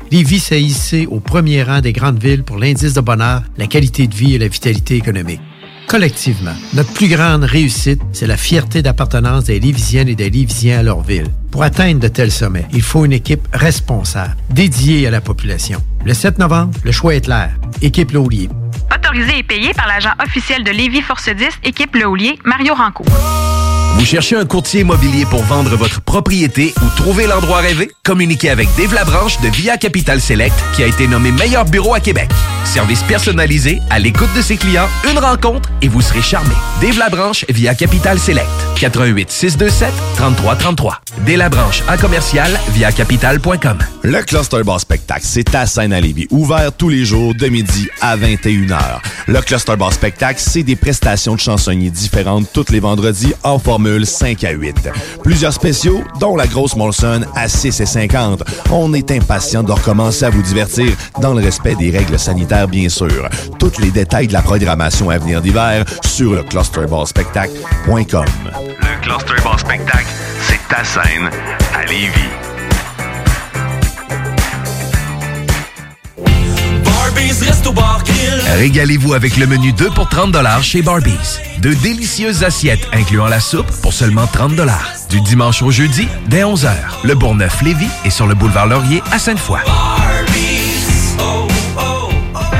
Speaker 34: Lévis s'est hissé au premier rang des grandes villes pour l'indice de bonheur, la qualité de vie et la vitalité économique. Collectivement, notre plus grande réussite, c'est la fierté d'appartenance des Lévisiennes et des Lévisiens à leur ville. Pour atteindre de tels sommets, il faut une équipe responsable, dédiée à la population. Le 7 novembre, le choix est clair. Équipe Laulier.
Speaker 35: Autorisé et payé par l'agent officiel de Lévis Force 10, équipe Le Houlier, Mario Ranco.
Speaker 17: Vous cherchez un courtier immobilier pour vendre votre propriété ou trouver l'endroit rêvé? Communiquez avec Dave Labranche de Via Capital Select qui a été nommé meilleur bureau à Québec. Service personnalisé, à l'écoute de ses clients, une rencontre et vous serez charmé. Dave Labranche via Capital Select. 88 627 3333. Dave Labranche à commercial via capital.com.
Speaker 36: Le Cluster Bar Spectacle, c'est à Lévis, ouvert tous les jours de midi à 21h. Le Cluster Bar Spectacle, c'est des prestations de chansonniers différentes tous les vendredis en formule 5 à 8. Plusieurs spéciaux, dont la grosse Molson à 6 et 50. On est impatient de recommencer à vous divertir dans le respect des règles sanitaires, bien sûr. Tous les détails de la programmation à venir d'hiver sur le clusterbarspectacle.com.
Speaker 25: Le Cluster Bar Spectacle, c'est ta scène à Lévis.
Speaker 17: Régalez-vous avec le menu 2 pour 30 chez Barbies. De délicieuses assiettes incluant la soupe pour seulement 30 Du dimanche au jeudi, dès 11h. Le Bourgneuf-Lévis est sur le boulevard Laurier à Sainte-Foy.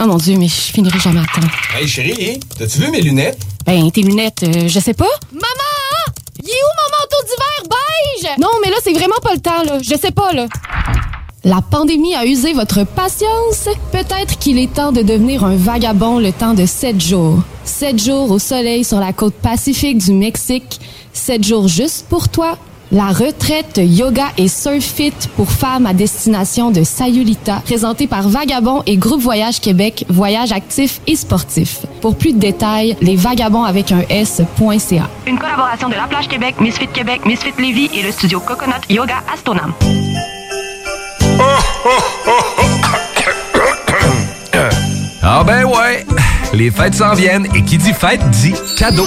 Speaker 37: Oh mon Dieu, mais je finirai jamais à temps.
Speaker 38: Hey chérie, t'as-tu vu mes lunettes?
Speaker 37: Ben, tes lunettes, euh, je sais pas.
Speaker 39: Maman! Il est où mon manteau d'hiver beige?
Speaker 37: Non, mais là, c'est vraiment pas le temps, là. Je sais pas, là. La pandémie a usé votre patience. Peut-être qu'il est temps de devenir un vagabond le temps de sept jours. Sept jours au soleil sur la côte pacifique du Mexique. Sept jours juste pour toi. La retraite yoga et surf fit pour femmes à destination de Sayulita, présentée par Vagabond et Groupe Voyage Québec, voyage actif et sportif. Pour plus de détails, les vagabonds avec un S.ca.
Speaker 35: Une collaboration de La Plage Québec, Misfit Québec, Misfit Lévis et le studio Coconut Yoga Astonam.
Speaker 17: Ah ben ouais, les fêtes s'en viennent et qui dit fête dit cadeau.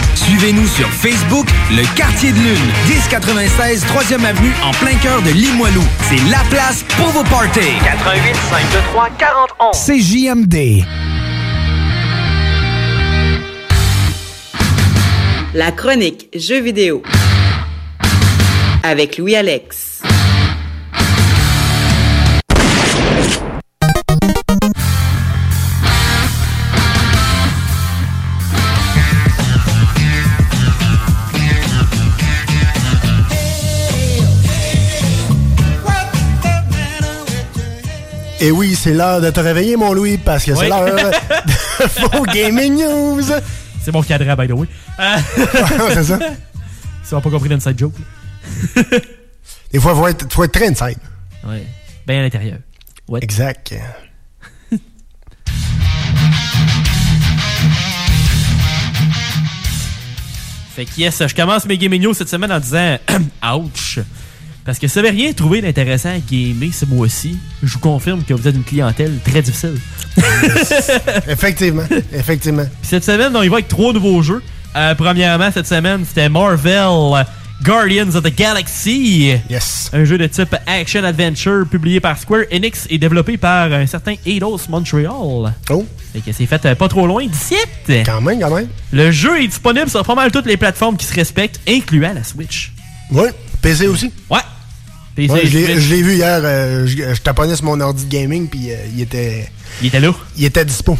Speaker 16: Suivez-nous sur Facebook, Le Quartier de Lune, 1096 3e Avenue en plein cœur de Limoilou. C'est la place pour vos parties.
Speaker 40: 88 523 4011.
Speaker 16: CJMD.
Speaker 32: La chronique Jeux vidéo avec Louis Alex.
Speaker 4: Et oui, c'est l'heure de te réveiller, mon Louis, parce que c'est
Speaker 5: Oui.
Speaker 4: l'heure de <laughs> Faux Gaming News.
Speaker 5: C'est mon cadran, by the way. Euh,
Speaker 4: c'est ça.
Speaker 5: Si on n'a pas compris l'inside joke. là.
Speaker 4: Des fois, il faut être, faut être très inside.
Speaker 5: Ouais. Ben à l'intérieur.
Speaker 4: Exact.
Speaker 5: Fait que yes, je commence mes gaming news cette semaine en disant <clears throat> ouch. Parce que si vous n'avez rien trouvé d'intéressant à gamer ce mois-ci, je vous confirme que vous êtes une clientèle très difficile. <laughs>
Speaker 4: Effectivement. Effectivement.
Speaker 5: Puis cette semaine, on y va avec trois nouveaux jeux. Euh, premièrement, cette semaine, c'était Marvel Guardians of the Galaxy.
Speaker 4: Yes.
Speaker 5: Un jeu de type Action Adventure publié par Square Enix et développé par un certain Eidos Montreal.
Speaker 4: Oh.
Speaker 5: Fait que c'est fait euh, pas trop loin d'ici.
Speaker 4: Quand même, quand même.
Speaker 5: Le jeu est disponible sur pas mal toutes les plateformes qui se respectent, incluant la Switch.
Speaker 4: Oui. PC aussi?
Speaker 5: Ouais. PC,
Speaker 4: Ouais, je l'ai- vu hier. euh, je, je taponnais sur mon ordi de gaming, puis euh, il était.
Speaker 5: Il était là.
Speaker 4: Il était dispo.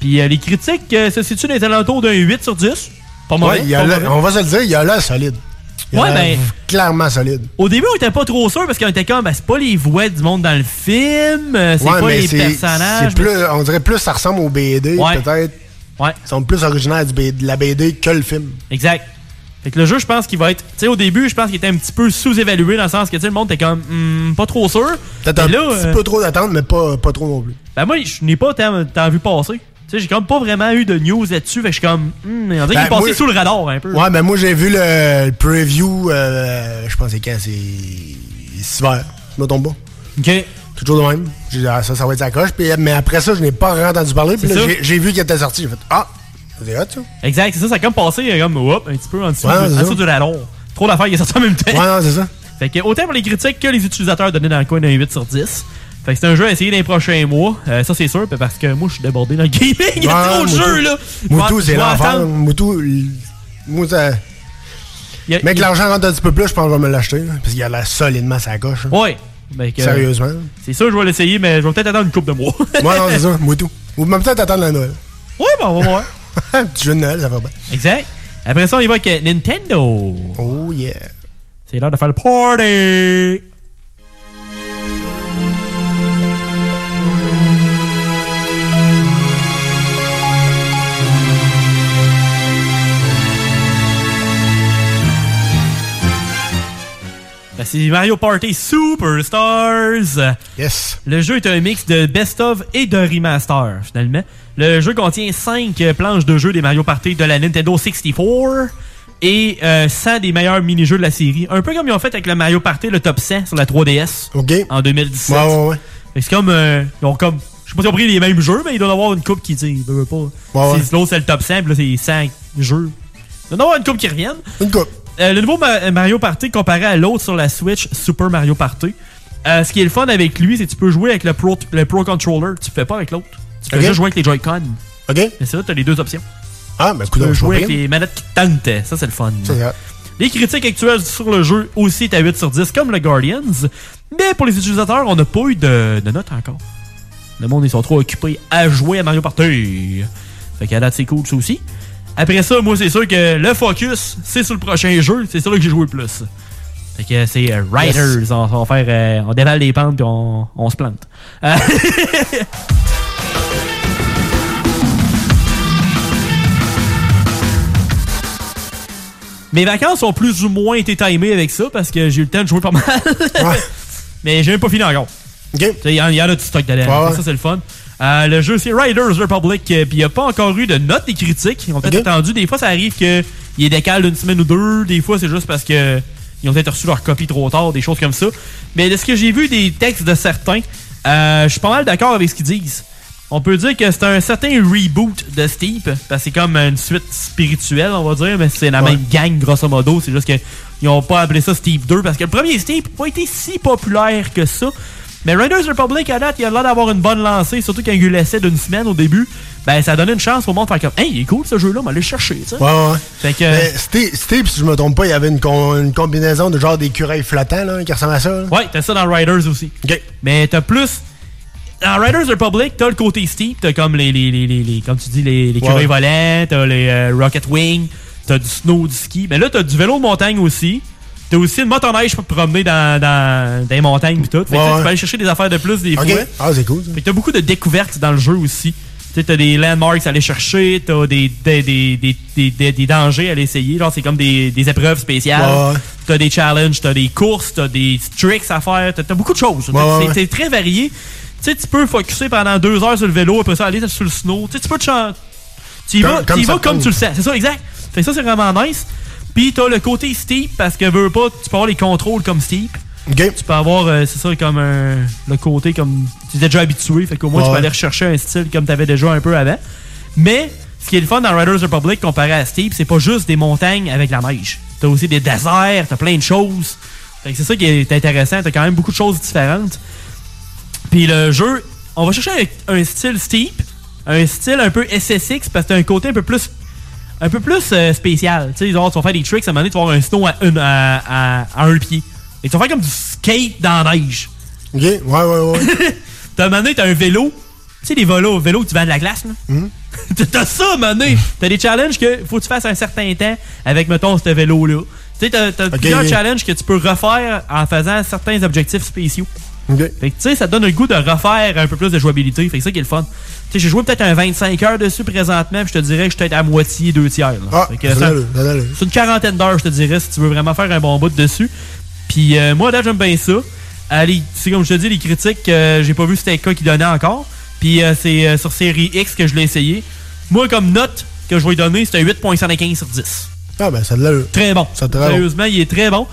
Speaker 5: Puis euh, les critiques se situent dans les alentours d'un 8 sur 10. Pas mauvais.
Speaker 4: Ouais, il y a
Speaker 5: pas
Speaker 4: l'air-
Speaker 5: mauvais.
Speaker 4: on va se le dire, il y a l'air solide. Il
Speaker 5: Ouais, ben-
Speaker 4: Clairement solide.
Speaker 5: Au début, on était pas trop sûr parce qu'on était comme, ben, c'est pas les voix du monde dans le film, c'est
Speaker 4: Ouais,
Speaker 5: pas les personnages.
Speaker 4: on dirait plus ça ressemble au BD,
Speaker 5: Ouais.
Speaker 4: peut-être.
Speaker 5: Ouais.
Speaker 4: Ils sont plus originaires du BD de la BD que le film.
Speaker 5: Exact. Fait que le jeu, je pense qu'il va être. Tu sais, au début, je pense qu'il était un petit peu sous-évalué dans le sens que, tu sais, le monde était comme, hmm, pas trop sûr.
Speaker 4: Peut-être un
Speaker 5: là,
Speaker 4: petit
Speaker 5: euh,
Speaker 4: peu trop d'attente, mais pas, pas trop non plus.
Speaker 5: Ben, moi, je n'ai pas tant, tant vu passer. Tu sais, j'ai comme pas vraiment eu de news là-dessus. Fait que je suis comme, hmm, on dirait qu'il
Speaker 4: Ben,
Speaker 5: est passé
Speaker 4: moi-
Speaker 5: sous le radar un peu.
Speaker 4: Ouais, ben moi j'ai vu le, le preview, euh, je pense que c'est quand, c'est cet hiver, je me trompe pas.
Speaker 5: Ok.
Speaker 4: Toujours de même. J'ai dit, ah, ça, ça va être sa coche. Puis, mais après ça, je n'ai pas entendu parler. Puis
Speaker 5: C'est
Speaker 4: là, j'ai vu qu'il était sorti. J'ai fait, ah, c'est hot ça.
Speaker 5: Exact, c'est ça, ça a comme passé euh, comme, hop, un petit peu en dessous,
Speaker 4: Ouais,
Speaker 5: du- en dessous du radar. Trop d'affaires qui est sorti en même temps.
Speaker 4: Ouais, non, c'est ça.
Speaker 5: Fait que autant pour les critiques que les utilisateurs donnaient dans le coin d'un 8 sur 10. Fait que c'est un jeu à essayer dans les prochains mois. Euh, ça, c'est sûr, parce que moi, je suis débordé dans le gaming. Il y a trop de jeux, là.
Speaker 4: Moutou, c'est l'enfer. Moutou, il- moi, ça. Mais que l'argent rentre un petit peu plus, je pense que je vais me l'acheter. Parce qu'il a l'air solidement sa coche. hein.
Speaker 5: Ouais. Ben que-
Speaker 4: Sérieusement.
Speaker 5: C'est ça, je vais l'essayer, mais je vais peut-être attendre une couple de mois.
Speaker 4: Ouais, non, c'est <laughs> ça, Moutou. Ou même peut-être attendre la Noël.
Speaker 5: Ouais, ben on va voir.
Speaker 4: Petit jeu de Noël, ça va bien.
Speaker 5: exact. Après ça, on y va avec euh, Nintendo.
Speaker 4: Oh yeah.
Speaker 5: C'est l'heure de faire le party. C'est Mario Party Superstars.
Speaker 4: Yes.
Speaker 5: Le jeu est un mix de best-of et de remaster, finalement. Le jeu contient 5 planches de jeu des Mario Party de la Nintendo 64 et euh, 100 des meilleurs mini-jeux de la série. Un peu comme ils ont fait avec le Mario Party, le top 100 sur la 3DS en 2017.
Speaker 4: Ouais, ouais, ouais.
Speaker 5: C'est comme. euh, ils ont comme. Je sais pas si ils ont pris les mêmes jeux, mais ils doivent avoir une coupe qui dit. L'autre, c'est le top 100, puis là, c'est 100 jeux. Il doit y avoir une coupe qui revienne.
Speaker 4: Une coupe.
Speaker 5: Euh, le nouveau Ma- Mario Party comparé à l'autre sur la Switch, Super Mario Party. euh, ce qui est le fun avec lui, c'est que tu peux jouer avec le Pro, le Pro Controller. Tu fais pas avec l'autre. Tu peux juste jouer avec les Joy-Con.
Speaker 4: OK.
Speaker 5: Mais c'est là, tu as les deux options.
Speaker 4: Ah, ben,
Speaker 5: Tu peux jouer avec les manettes qui te tentent. Ça, c'est le fun. Les critiques actuelles sur le jeu aussi est à 8 sur 10, comme le Guardians. Mais pour les utilisateurs, on n'a pas eu de, de note encore. Le monde, ils sont trop occupés à jouer à Mario Party. Fait qu'à date, c'est cool, ça aussi. Après ça, moi, c'est sûr que le focus, c'est sur le prochain jeu. C'est là que j'ai joué le plus. Fait que c'est euh, Riders. On, on va faire, euh, on dévale les pentes puis on, on se plante. Euh, <laughs> Mes vacances ont plus ou moins été timées avec ça parce que j'ai eu le temps de jouer pas mal. <laughs> Mais j'ai même pas fini encore. Il y, en y en a du stock.
Speaker 41: Ouais, ouais.
Speaker 5: Ça, c'est le fun. Euh, le jeu, c'est Riders Republic. euh, Puis il n'y a pas encore eu de notes des critiques. Ils ont peut-être attendu. Des fois, ça arrive qu'il est décalé d'une semaine ou deux. Des fois, c'est juste parce que ils ont peut-être reçu leur copie trop tard, des choses comme ça. Mais de ce que j'ai vu des textes de certains, euh, je suis pas mal d'accord avec ce qu'ils disent. On peut dire que c'est un certain reboot de Steep, parce que c'est comme une suite spirituelle, on va dire, mais c'est la
Speaker 41: Ouais.
Speaker 5: même gang, grosso modo. C'est juste qu'ils ont pas appelé ça Steep 2, parce que le premier Steep n'a pas été si populaire que ça. Mais Riders Republic, à date, il a l'air d'avoir une bonne lancée, surtout quand il y a eu l'essai d'une semaine au début. Ben, ça a donné une chance au monde de faire comme, hey, il est cool ce jeu-là, on va aller le chercher, tu sais.
Speaker 41: Ouais, ouais.
Speaker 5: Fait que.
Speaker 41: Mais Steve, Steve, si je me trompe pas, il y avait une, con- une combinaison de genre d'écureuils flottants là, qui ressemble à ça. là.
Speaker 5: Ouais, t'as ça dans Riders aussi. Mais t'as plus. Dans Riders Republic, t'as le côté steep, t'as comme les, les, les, les, comme tu dis, les, les curés volants, t'as les euh, Rocket Wing, t'as du snow, du ski. Mais là, t'as du vélo de montagne aussi. T'as aussi une motoneige pour te promener dans, dans, dans les montagnes pis tout. Fait que
Speaker 41: Ouais,
Speaker 5: tu sais, peux aller chercher des affaires de plus des
Speaker 41: Ok.
Speaker 5: fois.
Speaker 41: Ah, c'est cool. ça.
Speaker 5: Fait que t'as beaucoup de découvertes dans le jeu aussi. Tu sais, t'as des landmarks à aller chercher, t'as des, des, des, des, des, dangers à aller essayer. Genre, c'est comme des, des épreuves spéciales.
Speaker 41: Ouais.
Speaker 5: T'as des challenges, t'as des courses, t'as des tricks à faire, t'as t'as beaucoup de choses.
Speaker 41: Ouais,
Speaker 5: c'est très varié. Tu sais, tu peux focuser pendant deux heures sur le vélo, après ça aller sur le snow. Tu sais, tu peux te chanter. Tu y vas,
Speaker 41: comme
Speaker 5: tu le sens. C'est ça, exact. Fait que ça, c'est vraiment nice. Puis t'as le côté steep, parce que veux pas, tu peux avoir les contrôles comme steep. Tu peux avoir, euh, c'est ça, comme un, le côté comme. Tu es déjà habitué, fait qu'au moins tu peux aller rechercher un style comme tu avais déjà un peu avant. Mais, ce qui est le fun dans Riders Republic comparé à Steep, c'est pas juste des montagnes avec la neige. T'as aussi des déserts, t'as plein de choses. Fait que c'est ça qui est intéressant, t'as quand même beaucoup de choses différentes. Puis le jeu, on va chercher un, un style steep, un style un peu SSX parce que t'as un côté un peu plus un peu plus euh, spécial. Tu sais, tu vas faire des tricks, à un moment donné, tu vas avoir un snow à, une- à, à- à un pied. Et tu vas faire comme du skate dans la neige.
Speaker 41: Ok, ouais, ouais, ouais. <laughs>
Speaker 5: T'as un moment donné, t'as un vélo. Tu sais, les vélos, vélos que tu vends de la glace, là.
Speaker 41: Mhm. <laughs>
Speaker 5: T'as ça, à un moment donné. T'as des challenges que faut que tu fasses un certain temps avec, mettons, ce vélo-là. Tu sais, t'as, t'as plusieurs challenges que tu peux refaire en faisant certains objectifs spéciaux.
Speaker 41: Ok.
Speaker 5: Fait que, tu sais, ça donne le goût de refaire un peu plus de jouabilité. Fait que c'est ça qui est le fun. Tu sais, j'ai joué peut-être un 25 heures dessus présentement, puis je te dirais que je suis peut-être à moitié, deux tiers.
Speaker 41: Ah,
Speaker 5: c'est une quarantaine d'heures, je te dirais, si tu veux vraiment faire un bon bout dessus. Puis euh, moi, là, j'aime bien ça. Allez, c'est comme je te dis, les critiques, euh, j'ai pas vu c'était quoi qui donnait encore. Puis euh, c'est sur série X que je l'ai essayé. Moi, comme note que je vais lui donner, c'était 8.75 sur 10.
Speaker 41: Ah, ben, ça l'allure.
Speaker 5: Très bon.
Speaker 41: Ça très bon.
Speaker 5: Sérieusement, il est très bon.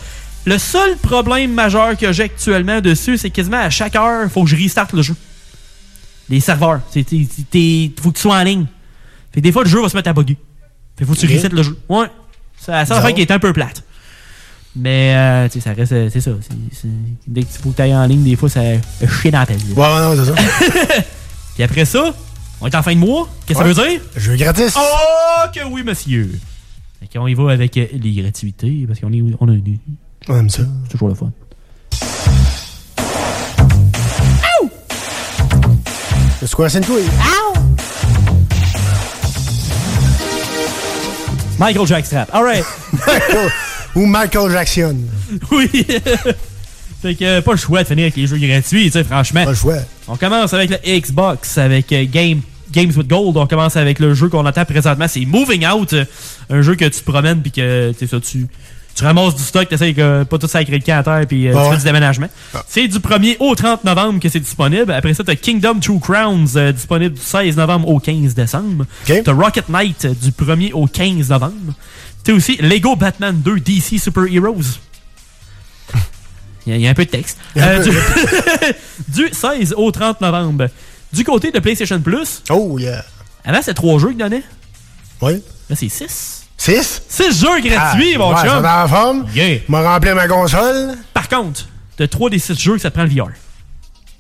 Speaker 5: Le seul problème majeur que j'ai actuellement dessus, c'est quasiment à chaque heure, faut que je restarte le jeu. Les serveurs. T'es- faut que tu sois en ligne. Fait que des fois, le jeu va se mettre à bugger. Fait que faut que tu resets le jeu. Ouais. C'est la seule
Speaker 41: Bizarre.
Speaker 5: affaire qui est un peu plate. Mais, euh, tu sais, ça reste, c'est ça. Dès qu'il faut que tu ailles en ligne, des fois, ça fait chier dans la pelle.
Speaker 41: Ouais, ouais, non, c'est ça. <laughs>
Speaker 5: Puis après ça, on est en fin de mois. Qu'est-ce que
Speaker 41: Ouais.
Speaker 5: ça veut dire?
Speaker 41: Jeu gratis.
Speaker 5: Oh, que oui, monsieur. Fait qu'on y va avec les gratuités, parce qu'on est, on a une-
Speaker 41: On aime ça.
Speaker 5: c'est toujours le fun.
Speaker 41: Le Square Century.
Speaker 5: Michael Jackstrap. All right. <laughs>
Speaker 41: Ou Michael Jackson.
Speaker 5: oui. <laughs> fait que euh, pas le choix de finir avec les jeux gratuits, tu sais, franchement.
Speaker 41: Pas le choix.
Speaker 5: On commence avec le Xbox, avec euh, Game, Games with Gold. On commence avec le jeu qu'on attend présentement, c'est Moving Out. Un jeu que tu te promènes puis que tu sais, ça, tu, tu ramasses du stock, tu essaies que pas tout sacrer le camp à terre puis euh,
Speaker 41: Ah
Speaker 5: tu fais du déménagement. C'est du 1er au 30 novembre que c'est disponible. Après ça, t'as Kingdom Two Crowns euh, disponible du 16 novembre au 15 décembre. T'as Rocket Knight euh, du 1er au 15 novembre. T'as aussi Lego Batman 2 DC Super Heroes. Il <laughs> y, a- il y a un peu de texte.
Speaker 41: Peu-
Speaker 5: du, <laughs> du 16 au 30 novembre. Du côté de PlayStation Plus.
Speaker 41: Oh, yeah.
Speaker 5: Avant, c'était 3 jeux qu'ils donnaient.
Speaker 41: Oui.
Speaker 5: Là, c'est 6.
Speaker 41: 6?
Speaker 5: 6 jeux gratuits,
Speaker 41: Ah,
Speaker 5: mon
Speaker 41: ouais,
Speaker 5: chum.
Speaker 41: dans la forme?
Speaker 5: Yeah.
Speaker 41: M'a rempli ma console.
Speaker 5: Par contre, t'as 3 des 6 jeux que ça te prend le VR.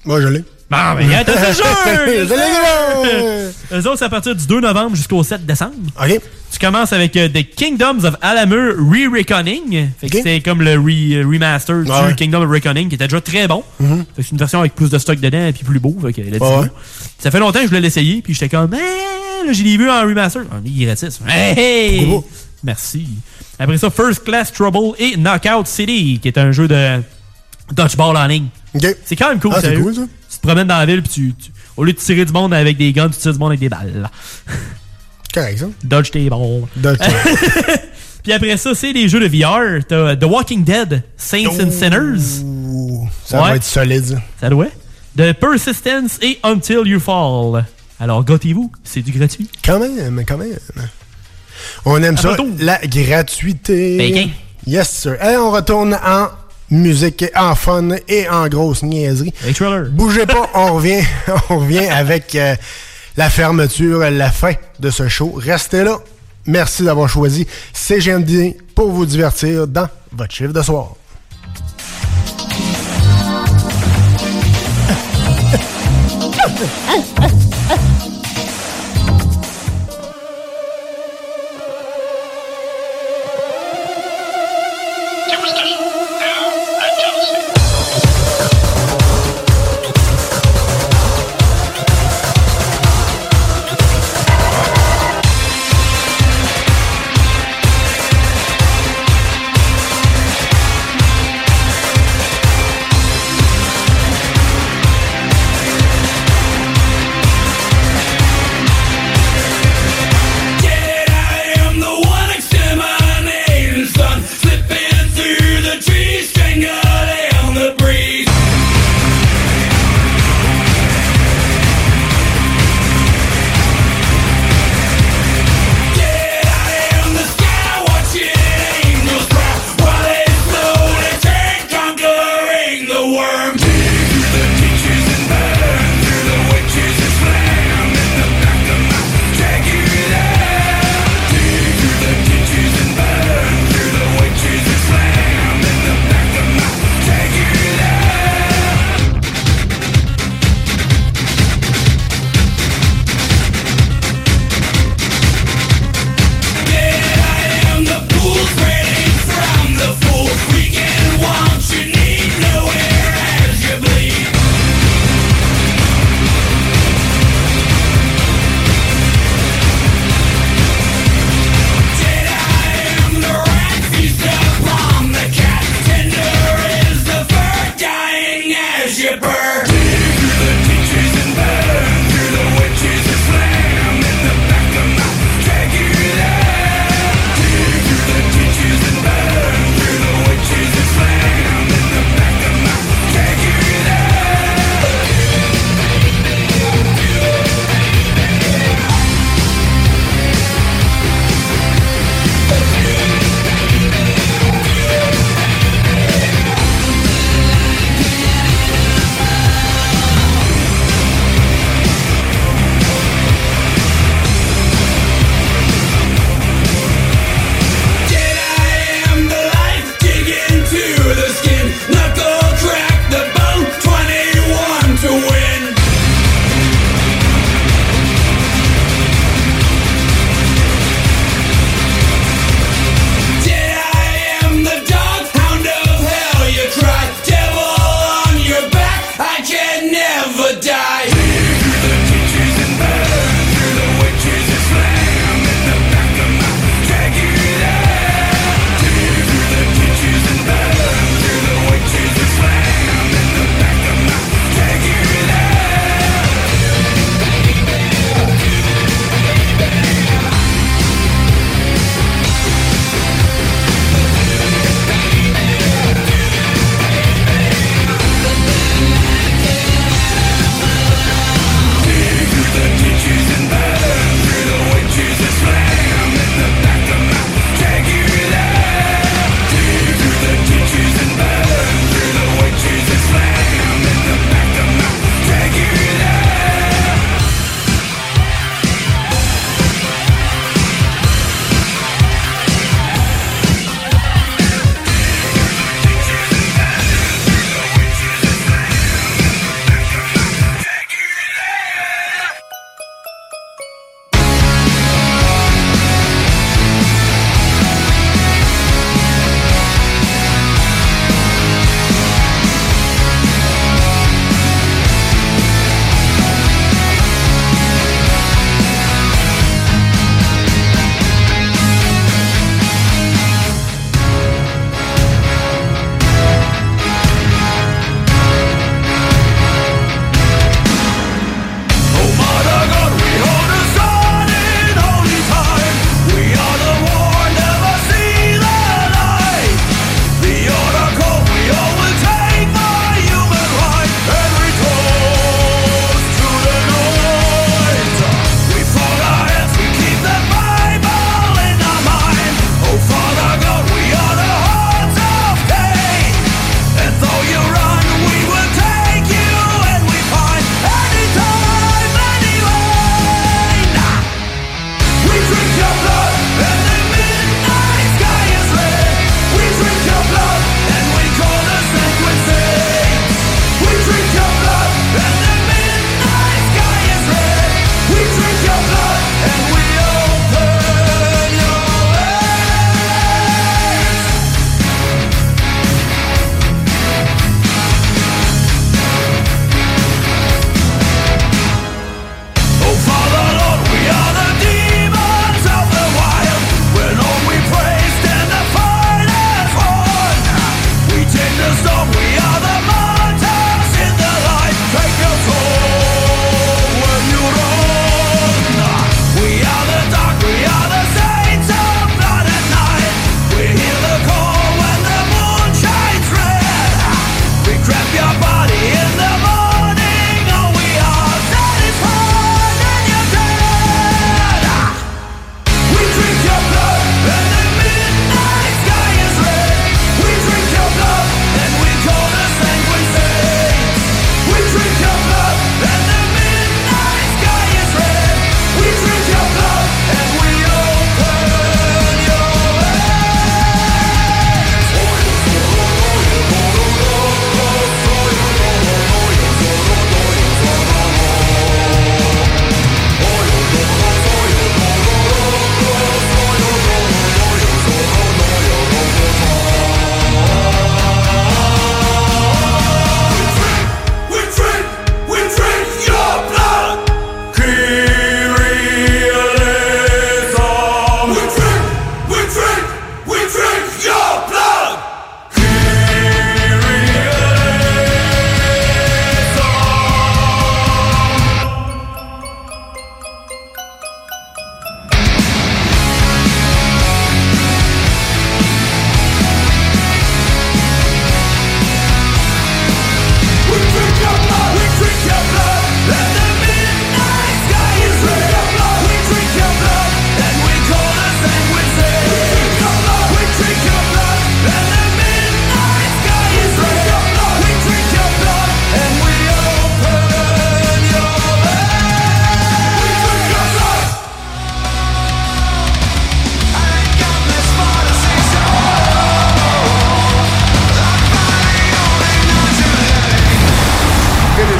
Speaker 41: Moi, je l'ai.
Speaker 5: Bon, ben, t'as 6 jeux! <laughs> <laughs> Eux autres, c'est à partir du 2 novembre jusqu'au 7 décembre.
Speaker 41: OK.
Speaker 5: Tu commences avec euh, The Kingdoms of Alamur Re-Reckoning. Fait que C'est comme le re- euh, remaster du
Speaker 4: Ah.
Speaker 5: Kingdom of Reckoning qui était déjà très bon.
Speaker 4: Mhm.
Speaker 5: Fait que C'est une version avec plus de stock dedans et puis plus beau. Fait que, let's
Speaker 4: Ah ouais.
Speaker 5: Ça fait longtemps que je voulais l'essayer puis j'étais comme, eh, là, j'ai les vues en remaster. Est gratis. Hey, hey! Merci. Après ça, First Class Trouble et Knockout City, qui est un jeu de dodgeball en ligne. C'est quand même cool,
Speaker 4: Ah, c'est cool, ça.
Speaker 5: Tu te promènes dans la ville puis tu, tu- au lieu de tirer du monde avec des guns, tu tires du monde avec des balles.
Speaker 4: Correct, ça.
Speaker 5: Dodge tes bombes.
Speaker 4: Dodge <laughs>
Speaker 5: Puis après ça, c'est les jeux de VR. T'as The Walking Dead, Saints and Sinners.
Speaker 4: Ça va être solide, ça.
Speaker 5: Ça doit. The Persistence et Until You Fall. Alors, gâtez-vous, c'est du gratuit.
Speaker 4: Quand même, quand même. On aime ça, la gratuité.
Speaker 5: Bacon.
Speaker 4: Yes, sir. Et on retourne en musique, en fun et en grosse niaiserie. Bougez pas, on revient, <laughs> on revient avec euh, la fermeture, la fin de ce show. Restez là. Merci d'avoir choisi CGMD pour vous divertir dans votre chiffre de soir. <laughs>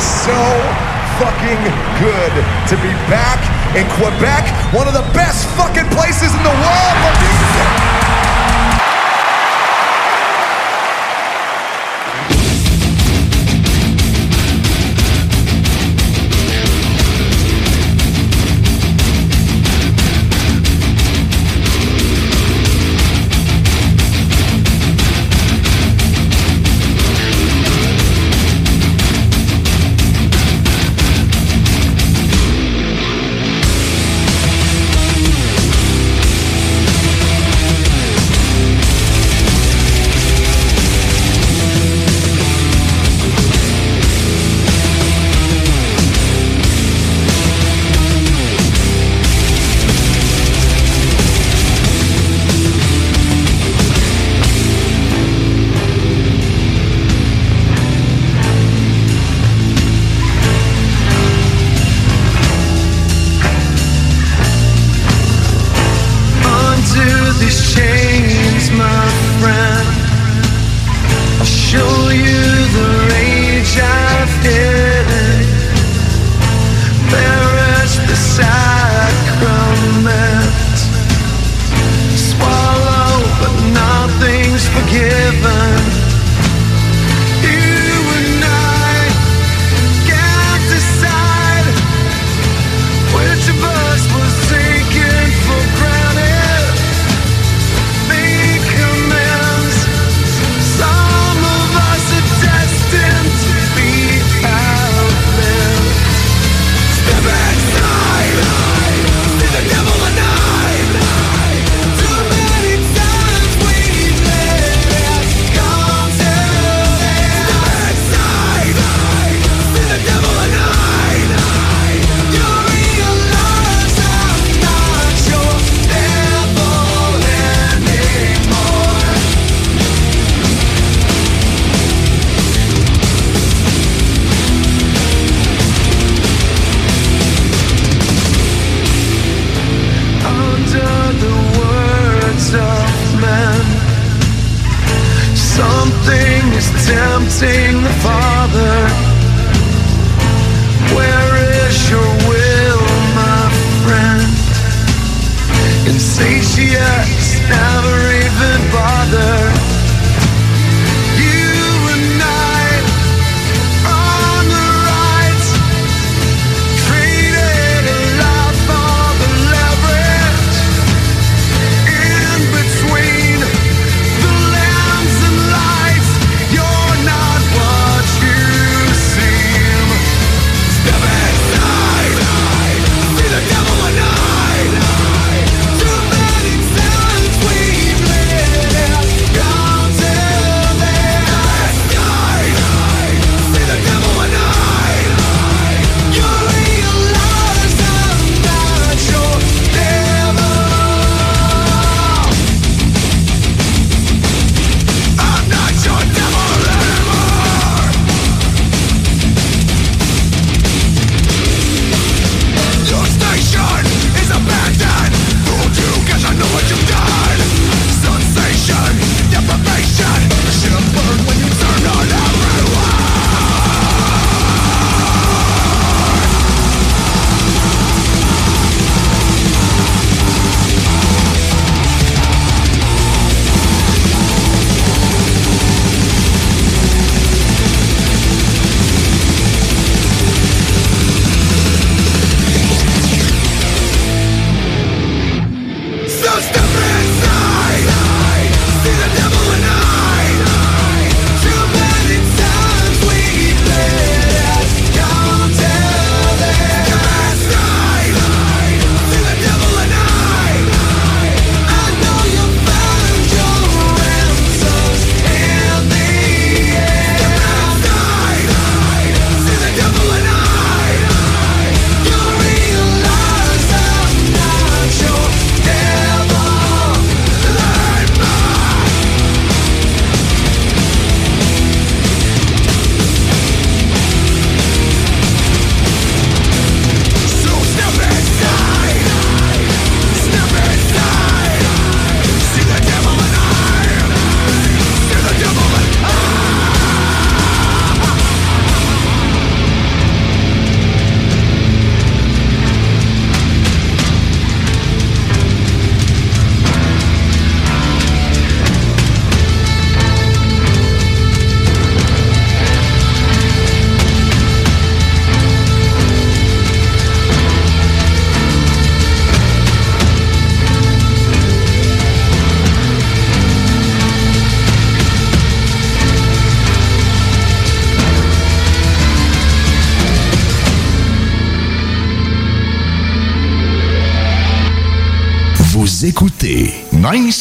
Speaker 42: so fucking good to
Speaker 8: be back in Quebec, one of the best fucking places in the world for music.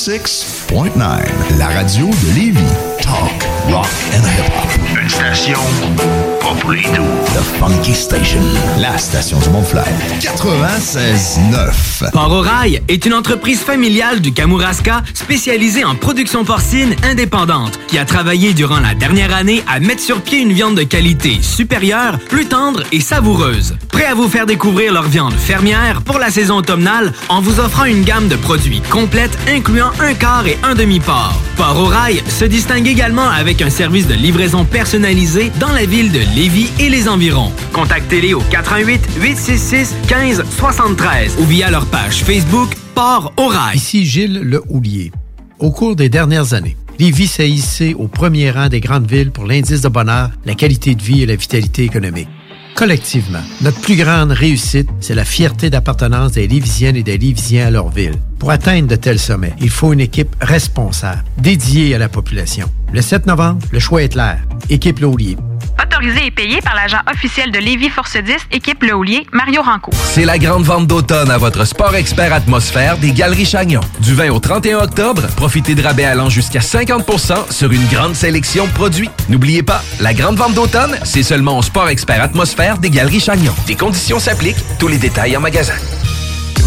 Speaker 12: 96.9, la radio de Lévis. Talk, rock and hip-hop. Une station pas pour les doux. The Funky Station, la station du Mont-Flair. 96.9.
Speaker 16: Port au Rail est une entreprise familiale du Kamouraska spécialisée en production porcine indépendante qui a travaillé durant la dernière année à mettre sur pied une viande de qualité supérieure, plus tendre et savoureuse. Prêt à vous faire découvrir leur viande fermière pour la saison automnale en vous offrant une gamme de produits complète incluant un quart et un demi-port. Port au se distingue également avec un service de livraison personnalisé dans la ville de Lévis et les environs. Contactez-les au 88 866 15 73 ou via leur page Facebook Port au.
Speaker 34: Ici Gilles Le Houlier. Au cours des dernières années, Lévis s'est hissé au premier rang des grandes villes pour l'indice de bonheur, la qualité de vie et la vitalité économique. Collectivement, notre plus grande réussite, c'est la fierté d'appartenance des Lévisiennes et des Lévisiens à leur ville. Pour atteindre de tels sommets, il faut une équipe responsable, dédiée à la population. Le 7 novembre, le choix est clair. Équipe Laulier.
Speaker 43: Autorisé et payé par l'agent officiel de Lévis Force 10, équipe Le Houlier, Mario Rancourt.
Speaker 17: C'est la grande vente d'automne à votre Sport Expert Atmosphère des Galeries Chagnon. Du 20 au 31 octobre, profitez de rabais allant jusqu'à 50% sur une grande sélection de produits. N'oubliez pas, la grande vente d'automne, c'est seulement au Sport Expert Atmosphère des Galeries Chagnon. Des conditions s'appliquent, tous les détails en magasin.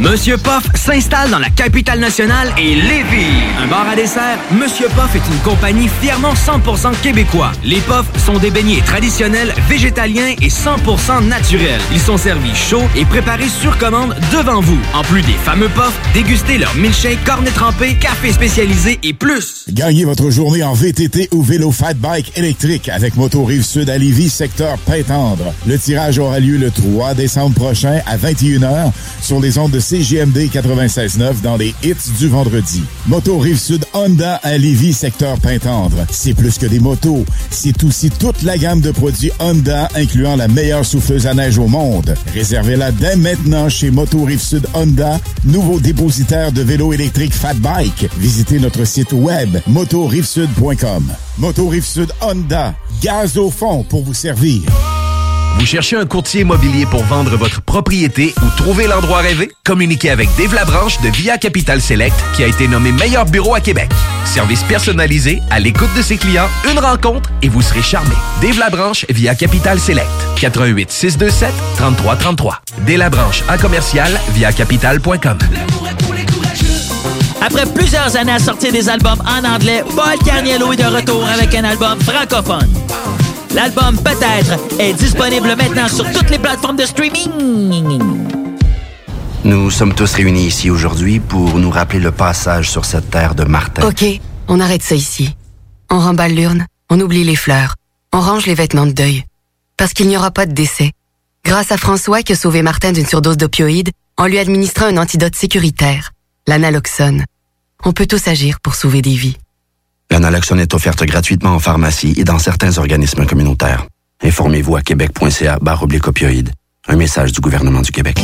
Speaker 16: Monsieur Poff s'installe dans la capitale nationale et Lévis. Un bar à dessert, Monsieur Poff est une compagnie fièrement 100% québécois. Les Poffs sont des beignets traditionnels, végétaliens et 100% naturels. Ils sont servis chauds et préparés sur commande devant vous. En plus des fameux Poffs, dégustez leur milkshake, cornet trempé, café spécialisé et plus.
Speaker 14: Gagnez votre journée en VTT ou vélo fat bike électrique avec Moto Rive Sud à Lévis, secteur Pintendre. Le tirage aura lieu le 3 décembre prochain à 21h sur les ondes de CGMD 96.9 dans les hits du vendredi. Moto Rive-Sud Honda à Lévis, secteur Pintendre. C'est plus que des motos, c'est aussi toute la gamme de produits Honda, incluant la meilleure souffleuse à neige au monde. Réservez-la dès maintenant chez Moto Rive-Sud Honda, nouveau dépositaire de vélos électriques Fat Bike. Visitez notre site web motorivesud.com. Moto Rive-Sud Honda, gaz au fond pour vous servir.
Speaker 17: Vous cherchez un courtier immobilier pour vendre votre propriété ou trouver l'endroit rêvé? Communiquez avec Dave Labranche de Via Capital Select qui a été nommé meilleur bureau à Québec. Service personnalisé, à l'écoute de ses clients, une rencontre et vous serez charmé. Dave Labranche via Capital Select. 88 627 3333. Dave Labranche à commercial via capital.com.
Speaker 23: Après plusieurs années à sortir des albums en anglais, Paul Carniello est de retour avec un album francophone. L'album Peut-être est disponible maintenant sur toutes les plateformes de streaming.
Speaker 21: Nous sommes tous réunis ici aujourd'hui pour nous rappeler le passage sur cette terre de Martin.
Speaker 44: OK, on arrête ça ici. On remballe l'urne, on oublie les fleurs, on range les vêtements de deuil. Parce qu'il n'y aura pas de décès. Grâce à François qui a sauvé Martin d'une surdose d'opioïdes en lui administrant un antidote sécuritaire, l'analoxone. On peut tous agir pour sauver des vies.
Speaker 21: L'analoxone est offerte gratuitement en pharmacie et dans certains organismes communautaires. Informez-vous à québec.ca barre. Un message du gouvernement du Québec.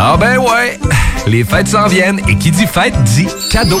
Speaker 17: Ah ben ouais, les fêtes s'en viennent et qui dit fête dit cadeau.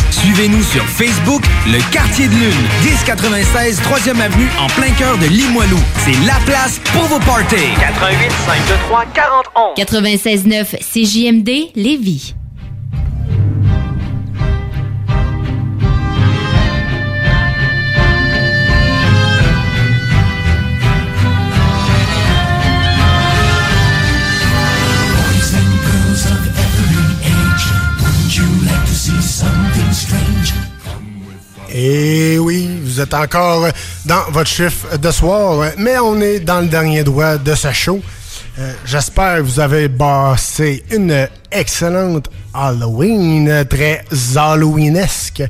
Speaker 16: Suivez-nous sur Facebook, Le Quartier de Lune, 1096 3e Avenue en plein cœur de Limoilou. C'est la place pour vos parties.
Speaker 45: 88 523 40
Speaker 46: 96.9 CJMD Lévis.
Speaker 4: Et eh oui, vous êtes encore dans votre chiffre de soir, mais on est dans le dernier doigt de sa show. Euh, J'espère que vous avez passé une excellente Halloween, très Halloweenesque.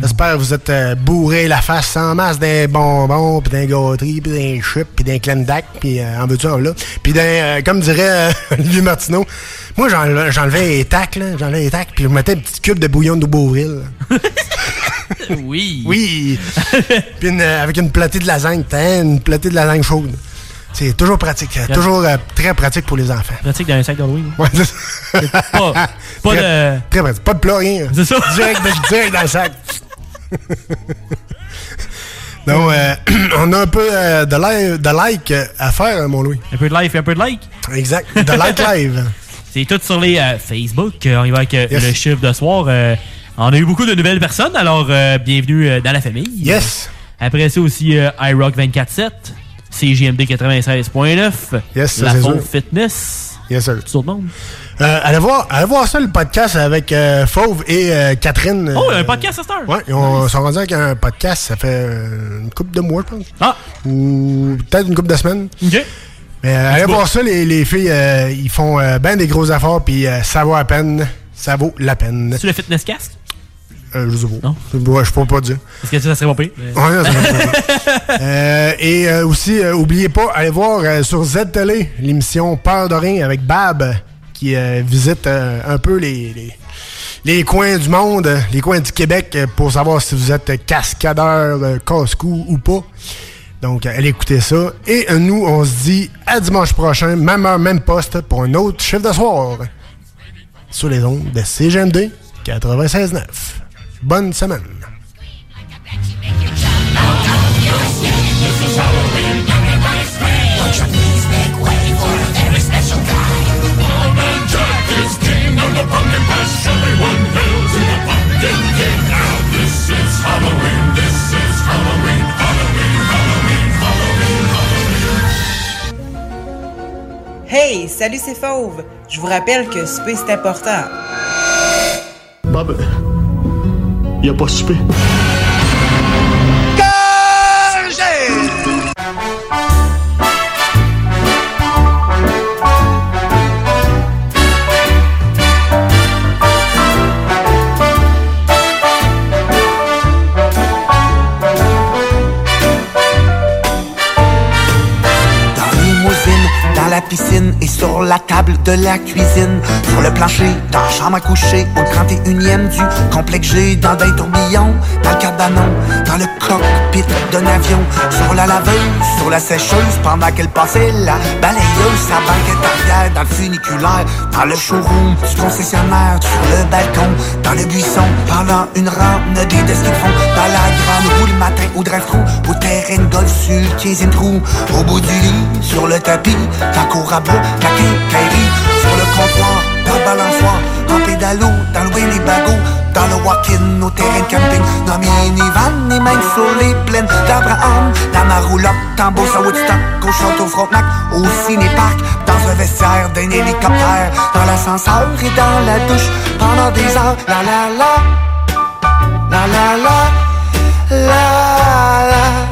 Speaker 4: J'espère que vous êtes euh, bourré la face en masse d'un bonbon, puis d'un gâterie, puis d'un chip, puis d'un clendac, puis euh, en veux-tu en là. Puis d'un, euh, comme dirait <laughs> Olivier Martineau, moi j'enlevais les tacs, là, j'enlevais les tacs, puis je mettais une petite cube de bouillon de Beauville. <laughs>
Speaker 5: oui.
Speaker 4: Oui. <laughs> puis une, avec une platée de lasagne, une platée de lasagne chaude. C'est toujours pratique, euh, toujours euh, très pratique pour les enfants.
Speaker 5: Pratique dans un sac d'Halloween.
Speaker 4: Ouais, c'est ça.
Speaker 5: Pas, pas <laughs>
Speaker 4: très,
Speaker 5: de.
Speaker 4: Très pratique. Pas de plat, rien.
Speaker 5: C'est ça.
Speaker 4: Direct, de- direct dans le sac. <laughs> Donc, euh, <clears throat> on a un peu euh, de, like, de like à faire, hein, mon Louis.
Speaker 5: Un peu de live et un peu de like.
Speaker 4: Exact. De like <laughs> live.
Speaker 5: C'est tout sur les Facebook. On y va avec
Speaker 4: Yes.
Speaker 5: le chiffre de soir. On a eu beaucoup de nouvelles personnes, alors bienvenue dans la famille.
Speaker 4: Yes.
Speaker 5: Après ça aussi, iRock 24-7, CGMD 96.9,
Speaker 4: Yes,
Speaker 5: La Faute. Fitness.
Speaker 4: Yes, sir.
Speaker 5: Tout le monde.
Speaker 4: Euh, allez, voir, allez voir ça, le podcast avec euh, Fauve et euh, Catherine.
Speaker 5: Oh, il y a un podcast à cette heure.
Speaker 4: Ouais, ils ont- sont rendus avec un podcast, ça fait une couple de mois, je pense.
Speaker 5: Ah!
Speaker 4: Ou peut-être une couple de semaines.
Speaker 5: OK.
Speaker 4: Mais allez voir ça, les, les filles, ils font ben des gros efforts, puis ça vaut la peine. Ça vaut la peine.
Speaker 5: C'est le Fitness Cast?
Speaker 4: Euh, je sais pas. Ouais, je peux pas dire.
Speaker 5: Est-ce que ça serait?
Speaker 4: Ouais, non, ça va pas. <laughs> Euh, et euh, aussi, oubliez pas, allez voir sur Z-Télé l'émission Peur de rien avec Bab qui visite un peu les, les, les coins du monde, les coins du Québec pour savoir si vous êtes cascadeur, casse-cou ou pas. Donc, allez écouter ça. Et nous, on se dit à dimanche prochain, même heure, même poste, pour un autre chiffre de soir sur les ondes de CGMD 96.9. Bonne semaine.
Speaker 8: Hey, salut, c'est Fauve. Je vous rappelle que souper, c'est important.
Speaker 47: Bob, il a
Speaker 48: la piscine et sur la table de la cuisine. Sur le plancher, dans la chambre à coucher, au 31e du complexe G, dans des tourbillons, dans le cabanon, dans le cockpit d'un avion, sur la laveuse, sur la sécheuse, pendant qu'elle passait la balayeuse, sa banquette arrière, dans le funiculaire, dans le showroom du concessionnaire, sur le balcon, dans le buisson, pendant une randonnée de ski de fond, dans la grande roue le matin au drive-thru, au terrain de golf sur le 15e trou, au bout du lit, sur le tapis, dans cour à bois, la quincaillerie, sur le comptoir, dans le balançoir, en pédalo, dans le Winnebago, dans le walk-in, au terrain de camping, dans minivan et même sur les plaines d'Abraham, dans ma roulotte, Beauce à Woodstock, au Château Frontenac, au ciné-parc, dans un vestiaire d'un hélicoptère, dans l'ascenseur et dans la douche, pendant des heures, la la la, la la la, la la. Avec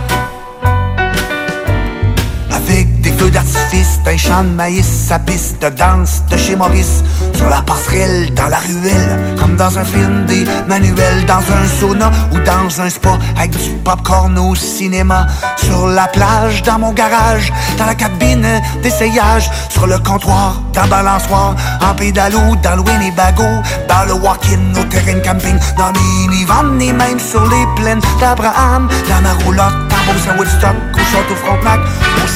Speaker 48: feux d'artifice, d'un champ de maïs, sa piste de danse de chez Maurice. Sur la passerelle, dans la ruelle, comme dans un film des manuels, dans un sauna ou dans un spa, avec du popcorn au cinéma. Sur la plage, dans mon garage, dans la cabine d'essayage, sur le comptoir, dans balançoire, en pédalo, dans le Winnebago, dans le walk-in au terrain camping, dans minivan et même sur les plaines d'Abraham, dans ma roulotte, Beauce à Woodstock, au Château Frontenac,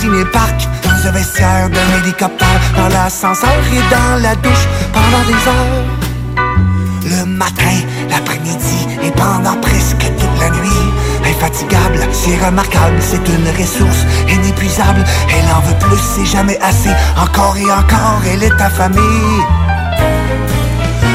Speaker 48: ciné-parc, dans un vestiaire d'un hélicoptère, dans l'ascenseur et dans la douche, pendant des heures. Le matin, l'après-midi et pendant presque toute la nuit. Infatigable, c'est remarquable, c'est une ressource inépuisable. Elle en veut plus, c'est jamais assez. Encore et encore, elle est affamée.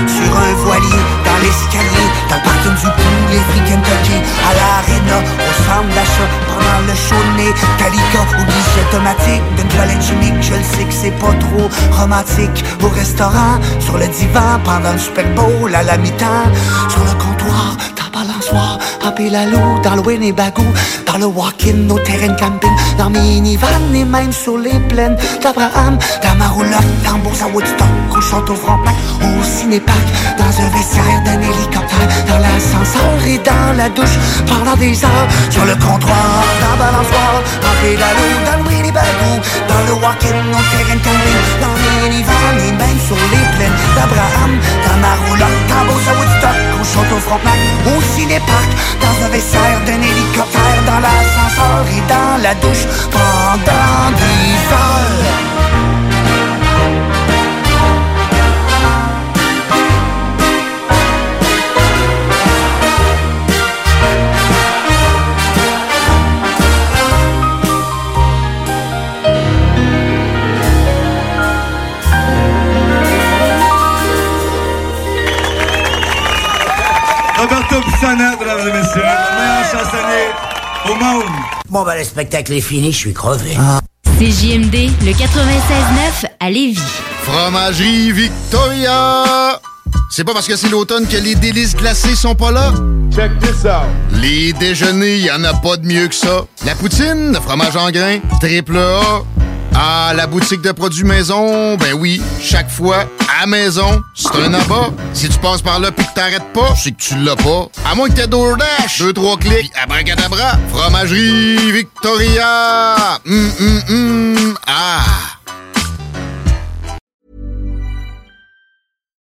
Speaker 48: Sur un voilier, dans l'escalier, dans le parking du poulet Free Kentucky, à l'arena, au centre d'achat, pendant le show de nez, Calica au guichet automatique, d'une toilette chimique, je le sais que c'est pas trop romantique. Au restaurant, sur le divan, pendant le Super Bowl, à la mi-temps, sur le comptoir, dans le balançoir, en dans Pélalou, dans le Winnebago, dans le walk-in, nos terrains de camping, dans minivan et même sur les plaines d'Abraham, dans ma roulotte, dans Beauce à Woodstock, au château Frontenac, au cinéparc, dans un vestiaire d'un hélicoptère, dans l'ascenseur et dans la douche, pendant des heures, sur le comptoir, dans balançoire, dans Pélalou, dans le Winnebago, dans le walk-in, nos terrains de camping, dans minivan et même sur les plaines. d'Abraham, dans ma roulotte, dans à Woodstock, au château Frontenac, au cinéparc, dans un vestiaire d'un hélicoptère, dans l'ascenseur et dans la douche, pendant des heures.
Speaker 49: Mesdames et messieurs, chansonnier au monde.
Speaker 50: Bon, ben, le spectacle est fini, je suis crevé.
Speaker 46: CJMD, le 96.9 à Lévis.
Speaker 51: Fromagerie Victoria! C'est pas parce que c'est l'automne que les délices glacées sont pas là? Check this out! Les déjeuners, y en a pas de mieux que ça. La poutine, le fromage en grains, triple A. Ah, la boutique de produits maison, ben oui, chaque fois, à maison, c'est un abat. Si tu passes par là pis que t'arrêtes pas, c'est que tu l'as pas. À moins que t'aies DoorDash, deux, trois clics, abracadabra, fromagerie Victoria! Hum, hum, hum, ah!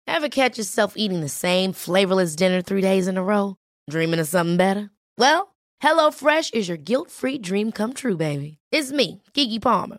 Speaker 31: Ever catch yourself eating the same flavorless dinner three days in a row? Dreaming of something better? Well, HelloFresh is your guilt-free dream come true, baby. It's me, Kiki Palmer.